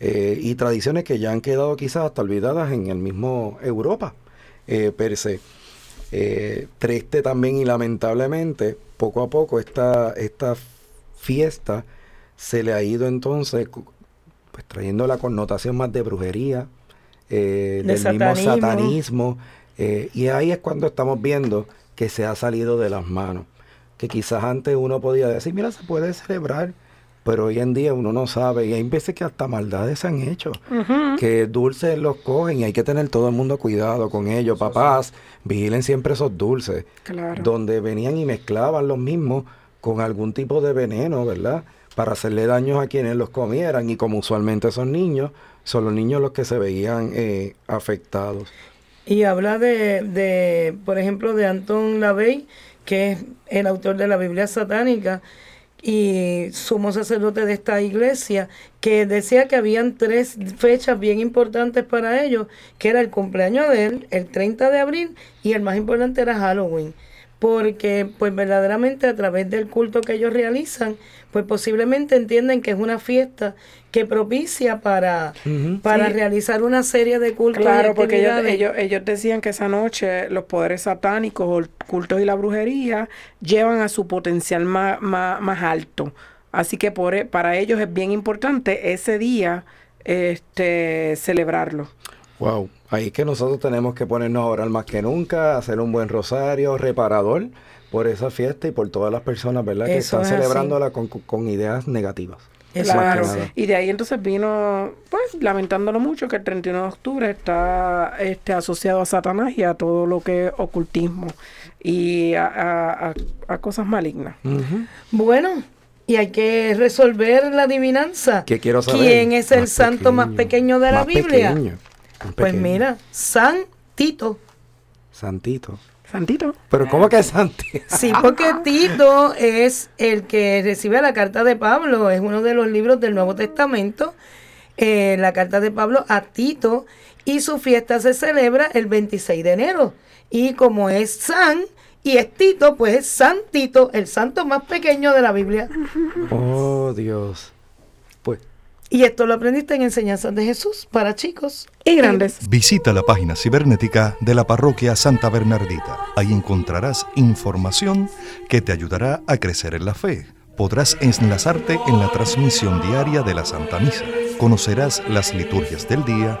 eh, y tradiciones que ya han quedado quizás hasta olvidadas en el mismo Europa eh, per se. Eh, triste también y lamentablemente, poco a poco esta, esta fiesta se le ha ido entonces pues, trayendo la connotación más de brujería, eh, De del mismo satanismo. satanismo, eh, y ahí es cuando estamos viendo que se ha salido de las manos. Que quizás antes uno podía decir, mira, se puede celebrar, pero hoy en día uno no sabe, y hay veces que hasta maldades se han hecho que dulces los cogen y hay que tener todo el mundo cuidado con ellos. Papás, vigilen siempre esos dulces. Claro. Donde venían y mezclaban los mismos con algún tipo de veneno, ¿verdad? Para hacerle daños a quienes los comieran. Y como usualmente son niños, son los niños los que se veían eh, afectados. Y habla de, de, por ejemplo, de Anton LaVey, que es el autor de la Biblia satánica y sumo sacerdote de esta iglesia, que decía que habían tres fechas bien importantes para ellos, que era el cumpleaños de él, el 30 de abril, y el más importante era Halloween. Porque, pues verdaderamente a través del culto que ellos realizan, pues posiblemente entienden que es una fiesta que propicia para, para Sí. realizar una serie de cultos. y Claro, porque ellos, ellos, ellos decían que esa noche los poderes satánicos o el culto y la brujería llevan a su potencial más, más, más alto. Así que por, e- para ellos es bien importante ese día este, celebrarlo. Wow, ahí es que nosotros tenemos que ponernos a orar más que nunca, hacer un buen rosario reparador por esa fiesta y por todas las personas, ¿verdad? Que están es celebrándola con, con ideas negativas. Claro. Y de ahí entonces vino, pues, lamentándolo mucho, que el 31 de octubre está este, asociado a Satanás y a todo lo que es ocultismo y a, a- a- a cosas malignas. Ujú. Bueno, y hay que resolver la adivinanza. ¿Qué quiero saber? ¿Quién es el Más santo más pequeño de la más Biblia? pequeño, más Pues mira, San Tito. Santito. Santito. Pero ¿cómo que es Santito? Sí, porque <laughs> Tito es el que recibe la carta de Pablo, es uno de los libros del Nuevo Testamento, eh, la carta de Pablo a Tito, y su fiesta se celebra el 26 de enero. Y como es San y es Tito, pues es San Tito, el santo más pequeño de la Biblia. Oh, Dios. Y esto lo aprendiste en Enseñanzas de Jesús para chicos. Y grandes. Visita la página cibernética de la parroquia Santa Bernardita. Ahí encontrarás información que te ayudará a crecer en la fe. Podrás enlazarte en la transmisión diaria de la Santa Misa. Conocerás las liturgias del día,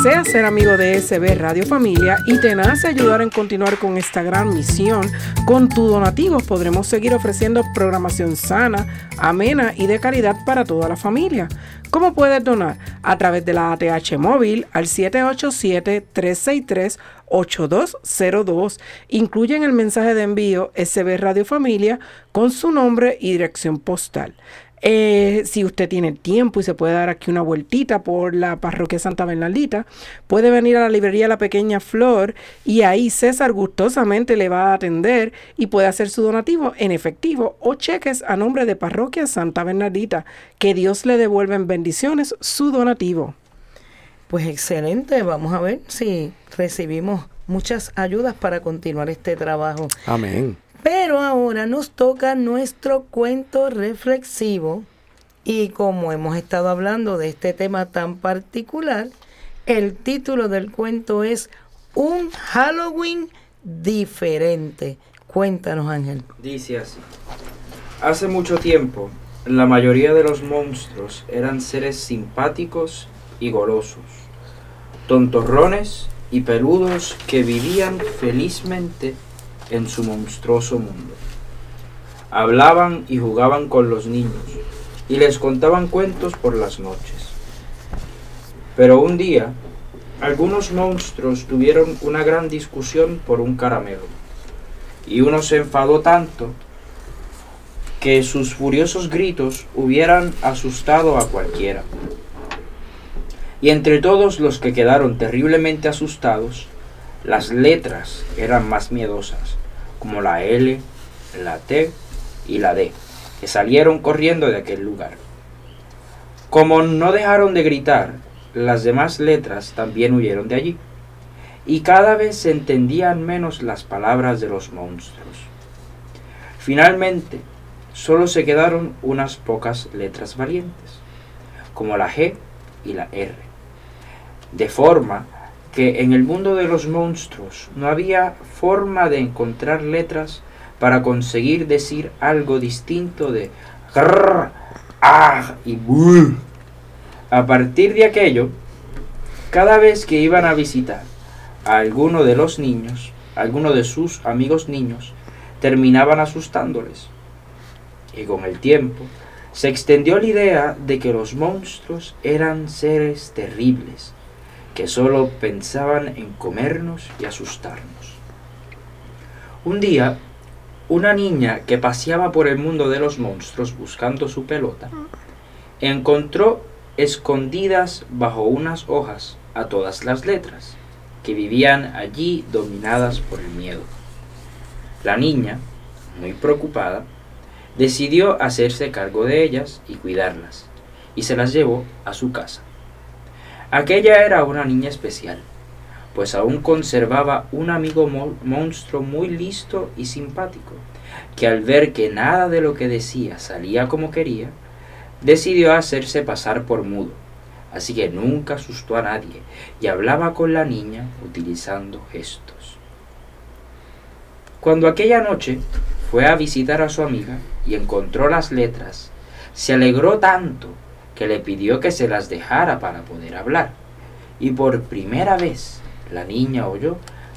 Si deseas ser amigo de SB Radio Familia y te nace ayudar en continuar con esta gran misión, con tu donativo podremos seguir ofreciendo programación sana, amena y de calidad para toda la familia. ¿Cómo puedes donar? A través de la ATH móvil al 787-363-8202. Incluyen el mensaje de envío SB Radio Familia con su nombre y dirección postal. Eh, si usted tiene tiempo y se puede dar aquí una vueltita por la parroquia Santa Bernaldita, puede venir a la librería La Pequeña Flor y ahí César gustosamente le va a atender y puede hacer su donativo en efectivo o cheques a nombre de parroquia Santa Bernardita. Que Dios le devuelva en bendiciones su donativo. Pues excelente, vamos a ver si recibimos muchas ayudas para continuar este trabajo. Amén. Pero ahora nos toca nuestro cuento reflexivo y como hemos estado hablando de este tema tan particular, el título del cuento es Un Halloween diferente. Cuéntanos Ángel. Dice así. Hace mucho tiempo, la mayoría de los monstruos eran seres simpáticos y golosos, tontorrones y peludos que vivían felizmente en su monstruoso mundo. Hablaban y jugaban con los niños y les contaban cuentos por las noches. Pero un día, algunos monstruos tuvieron una gran discusión por un caramelo y uno se enfadó tanto que sus furiosos gritos hubieran asustado a cualquiera. Y entre todos los que quedaron terriblemente asustados, las letras eran más miedosas, como la L, la T y la D, que salieron corriendo de aquel lugar. Como no dejaron de gritar, las demás letras también huyeron de allí, y cada vez se entendían menos las palabras de los monstruos. Finalmente, solo se quedaron unas pocas letras valientes, como la G y la R, de forma que en el mundo de los monstruos no había forma de encontrar letras para conseguir decir algo distinto de grrr, ah y bull. A partir de aquello, cada vez que iban a visitar a alguno de los niños, alguno de sus amigos niños, terminaban asustándoles. Y con el tiempo se extendió la idea de que los monstruos eran seres terribles, que solo pensaban en comernos y asustarnos. Un día, una niña que paseaba por el mundo de los monstruos buscando su pelota, encontró escondidas bajo unas hojas a todas las letras, que vivían allí dominadas por el miedo. La niña, muy preocupada, decidió hacerse cargo de ellas y cuidarlas, y se las llevó a su casa. Aquella era una niña especial, pues aún conservaba un amigo monstruo muy listo y simpático, que al ver que nada de lo que decía salía como quería, decidió hacerse pasar por mudo, así que nunca asustó a nadie y hablaba con la niña utilizando gestos. Cuando aquella noche fue a visitar a su amiga y encontró las letras, se alegró tanto que le pidió que se las dejara para poder hablar. Y por primera vez la niña oyó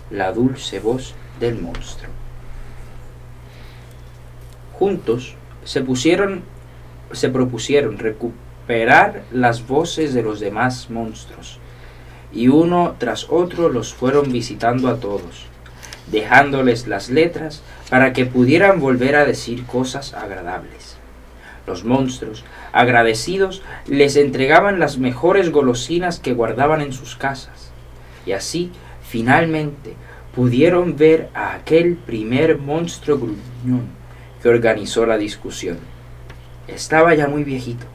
la dulce voz del monstruo. Juntos se pusieron se propusieron recuperar las voces de los demás monstruos, y uno tras otro los fueron visitando a todos, dejándoles las letras para que pudieran volver a decir cosas agradables. Los monstruos, agradecidos, les entregaban las mejores golosinas que guardaban en sus casas. Y así, finalmente, pudieron ver a aquel primer monstruo gruñón que organizó la discusión. Estaba ya muy viejito,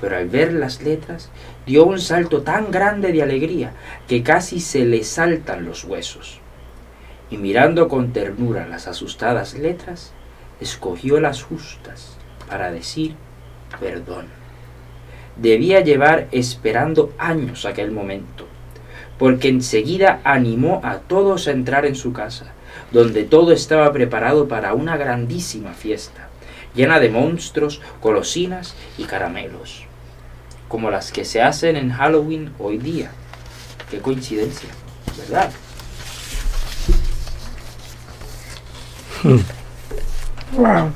pero al ver las letras dio un salto tan grande de alegría que casi se le saltan los huesos. Y mirando con ternura las asustadas letras, escogió las justas para decir perdón. Debía llevar esperando años aquel momento, porque enseguida animó a todos a entrar en su casa, donde todo estaba preparado para una grandísima fiesta, llena de monstruos, golosinas y caramelos, como las que se hacen en Halloween hoy día. Qué coincidencia, ¿verdad? Wow.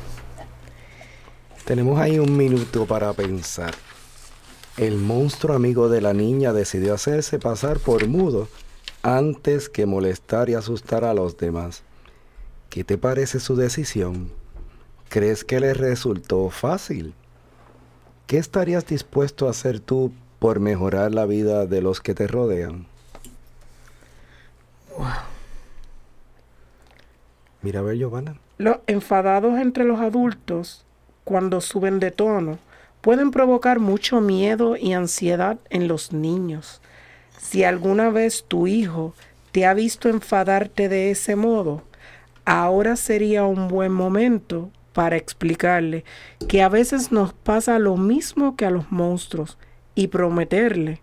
Tenemos ahí un minuto para pensar. El monstruo amigo de la niña decidió hacerse pasar por mudo antes que molestar y asustar a los demás. ¿Qué te parece su decisión? ¿Crees que le resultó fácil? ¿Qué estarías dispuesto a hacer tú por mejorar la vida de los que te rodean? Mira a ver, Giovanna. Los enfadados entre los adultos, cuando suben de tono, pueden provocar mucho miedo y ansiedad en los niños. Si alguna vez tu hijo te ha visto enfadarte de ese modo, ahora sería un buen momento para explicarle que a veces nos pasa lo mismo que a los monstruos y prometerle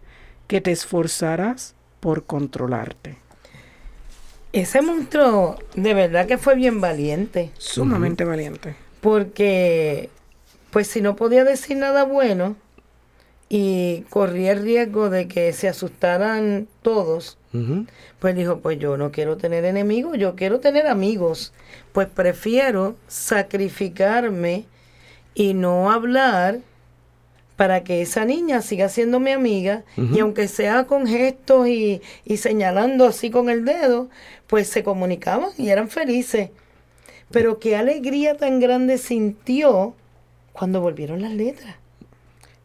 que te esforzarás por controlarte. Ese monstruo de verdad que fue bien valiente. Sumamente valiente. Porque, pues si no podía decir nada bueno y corría el riesgo de que se asustaran todos, pues dijo, pues yo no quiero tener enemigos, yo quiero tener amigos. Pues prefiero sacrificarme y no hablar para que esa niña siga siendo mi amiga y aunque sea con gestos y, y señalando así con el dedo, pues se comunicaban y eran felices. Pero qué alegría tan grande sintió cuando volvieron las letras.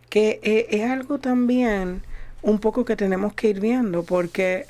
que eh, es algo también un poco que tenemos que ir viendo, porque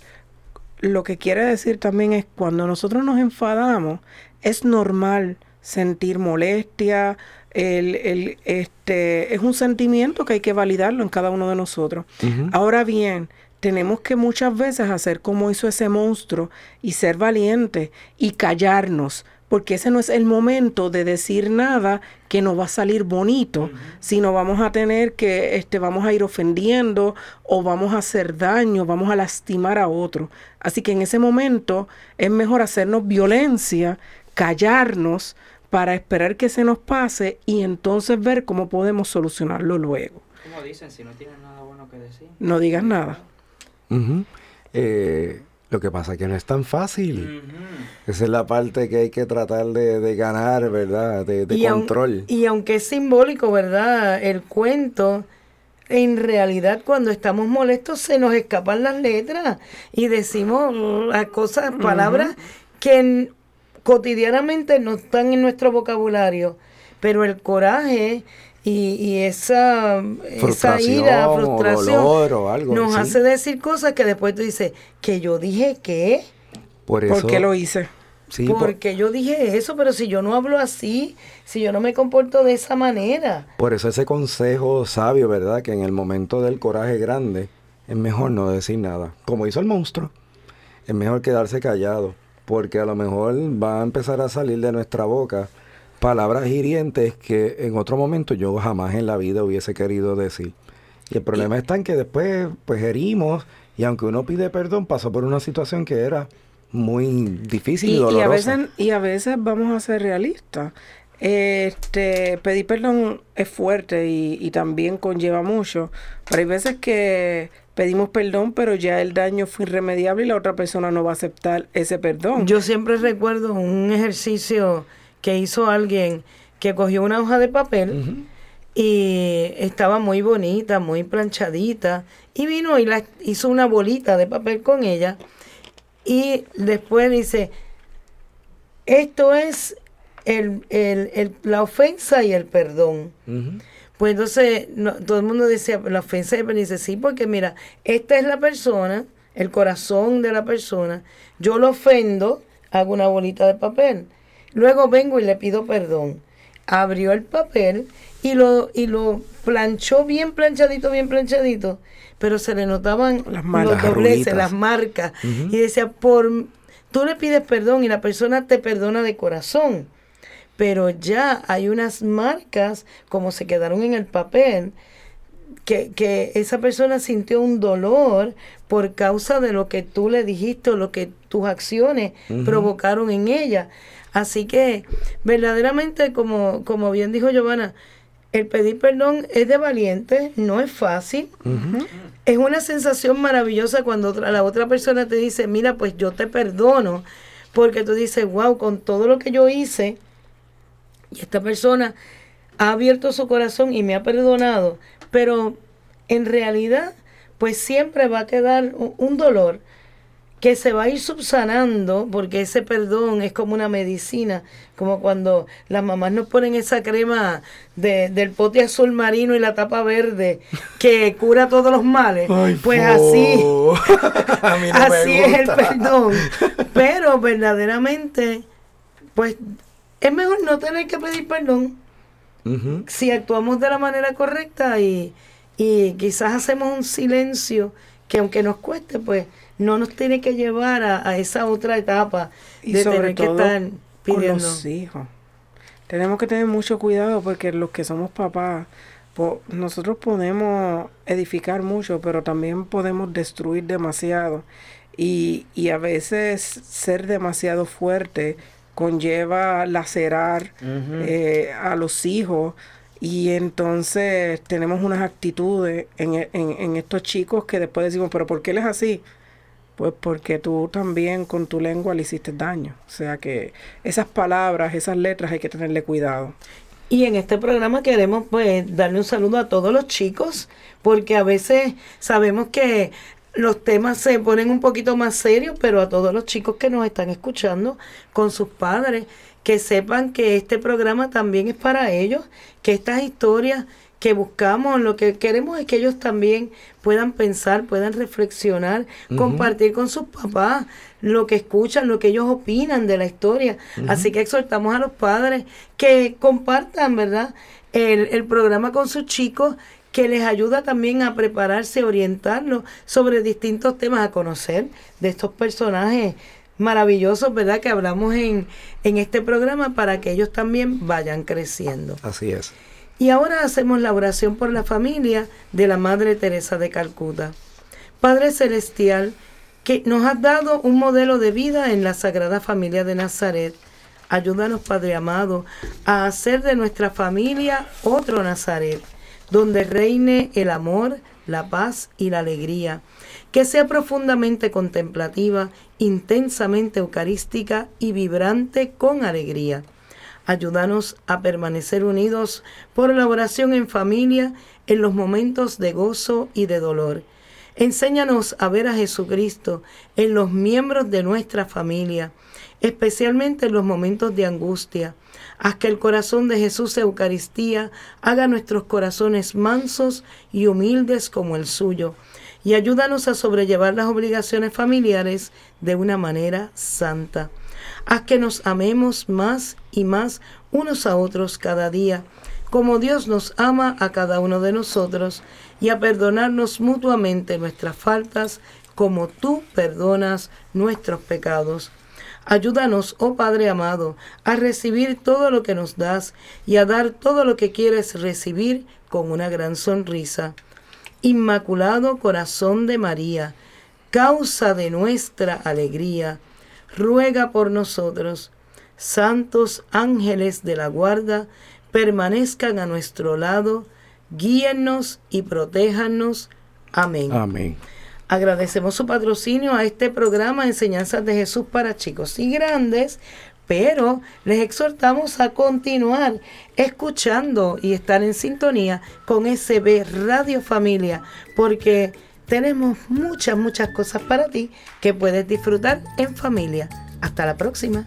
lo que quiere decir también es cuando nosotros nos enfadamos, es normal sentir molestia, el, el, este, es un sentimiento que hay que validarlo en cada uno de nosotros. Ahora bien, tenemos que muchas veces hacer como hizo ese monstruo y ser valientes y callarnos, porque ese no es el momento de decir nada que nos va a salir bonito, sino vamos a tener que, este, vamos a ir ofendiendo o vamos a hacer daño, vamos a lastimar a otro. Así que en ese momento es mejor hacernos violencia, callarnos para esperar que se nos pase y entonces ver cómo podemos solucionarlo luego. Como dicen, si no tienen nada bueno que decir. No digas nada. Eh, lo que pasa es que no es tan fácil. Esa es la parte que hay que tratar de, de ganar, ¿verdad? De, de y, aun- control. y aunque es simbólico, ¿verdad? El cuento, en realidad cuando estamos molestos se nos escapan las letras y decimos las cosas, palabras que cotidianamente no están en nuestro vocabulario. Pero el coraje y, y esa, esa Frustración ira, o frustración, dolor o algo, nos sí. hace decir cosas que después tú dices, que yo dije qué. Por eso, ¿Por qué lo hice? sí, por, Porque yo dije eso, pero si yo no hablo así, si yo no me comporto de esa manera. por eso ese consejo sabio, ¿verdad? Que en el momento del coraje grande es mejor no decir nada. Como hizo el monstruo, es mejor quedarse callado. Porque a lo mejor va a empezar a salir de nuestra boca palabras hirientes que en otro momento yo jamás en la vida hubiese querido decir. Y el problema está en que después pues herimos y aunque uno pide perdón pasó por una situación que era muy difícil y, Y, y dolorosa. a veces, y a veces vamos a ser realistas. Este, pedir perdón es fuerte y, y también conlleva mucho, pero hay veces que pedimos perdón, pero ya el daño fue irremediable y la otra persona no va a aceptar ese perdón. Yo siempre recuerdo un ejercicio que hizo alguien que cogió una hoja de papel y estaba muy bonita, muy planchadita, y vino y la hizo una bolita de papel con ella y después dice, esto es el, el- el- la ofensa y el perdón. Pues entonces no- todo el mundo decía, la ofensa y el perdón", dice, sí, porque mira, esta es la persona, el corazón de la persona, yo lo ofendo, hago una bolita de papel. Luego vengo y le pido perdón. Abrió el papel y lo, y lo planchó bien planchadito, bien planchadito, pero se le notaban Las los marcas. dobleces, las marcas. Y decía, por tú le pides perdón y la persona te perdona de corazón. Pero ya hay unas marcas, como se quedaron en el papel, que, que esa persona sintió un dolor por causa de lo que tú le dijiste o lo que tus acciones provocaron en ella. Así que verdaderamente, como, como bien dijo Giovanna, el pedir perdón es de valiente, no es fácil. Es una sensación maravillosa cuando otra- la otra persona te dice, mira, pues yo te perdono, porque tú dices, wow, con todo lo que yo hice, y esta persona ha abierto su corazón y me ha perdonado, pero en realidad, pues siempre va a quedar un, un dolor que se va a ir subsanando, porque ese perdón es como una medicina, como cuando las mamás nos ponen esa crema de- del pote azul marino y la tapa verde que cura todos los males. pues así, <laughs> no así es el perdón. <laughs> Pero verdaderamente, pues es mejor no tener que pedir perdón si actuamos de la manera correcta y, y quizás hacemos un silencio que aunque nos cueste, pues no nos tiene que llevar a, a esa otra etapa Y de sobre tener que todo estar con pidiendo. los hijos. Tenemos que tener mucho cuidado porque los que somos papás, po- nosotros podemos edificar mucho, pero también podemos destruir demasiado. Y, y a veces ser demasiado fuerte conlleva lacerar eh, a los hijos y entonces tenemos unas actitudes en, en, en estos chicos que después decimos, pero ¿por qué él es así? Pues porque tú también con tu lengua le hiciste daño. O sea que esas palabras, esas letras hay que tenerle cuidado. Y en este programa queremos pues darle un saludo a todos los chicos, porque a veces sabemos que los temas se ponen un poquito más serios, pero a todos los chicos que nos están escuchando con sus padres, que sepan que este programa también es para ellos, que estas historias que buscamos, lo que queremos es que ellos también puedan pensar, puedan reflexionar, compartir con sus papás lo que escuchan, lo que ellos opinan de la historia. Así que exhortamos a los padres que compartan, ¿verdad? El, el programa con sus chicos que les ayuda también a prepararse, orientarlos sobre distintos temas, a conocer de estos personajes maravillosos, ¿verdad? Que hablamos en, en este programa para que ellos también vayan creciendo. Así es. Y ahora hacemos la oración por la familia de la Madre Teresa de Calcuta. Padre Celestial, que nos has dado un modelo de vida en la Sagrada Familia de Nazaret. Ayúdanos, Padre amado, a hacer de nuestra familia otro Nazaret, donde reine el amor, la paz y la alegría, que sea profundamente contemplativa, intensamente eucarística y vibrante con alegría. Ayúdanos a permanecer unidos por la oración en familia en los momentos de gozo y de dolor. Enséñanos a ver a Jesucristo en los miembros de nuestra familia, especialmente en los momentos de angustia. Haz que el corazón de Jesús Eucaristía haga nuestros corazones mansos y humildes como el suyo, y ayúdanos a sobrellevar las obligaciones familiares de una manera santa. Haz que nos amemos más y más unos a otros cada día, como Dios nos ama a cada uno de nosotros, y a perdonarnos mutuamente nuestras faltas, como tú perdonas nuestros pecados. Ayúdanos, oh Padre amado, a recibir todo lo que nos das y a dar todo lo que quieres recibir con una gran sonrisa. Inmaculado Corazón de María, causa de nuestra alegría, ruega por nosotros. Santos ángeles de la guarda, permanezcan a nuestro lado, guíennos y protéjanos. Amén. Amén. Agradecemos su patrocinio a este programa Enseñanzas de Jesús para chicos y grandes, pero les exhortamos a continuar escuchando y estar en sintonía con SB Radio Familia, porque tenemos muchas, muchas cosas para ti que puedes disfrutar en familia. Hasta la próxima.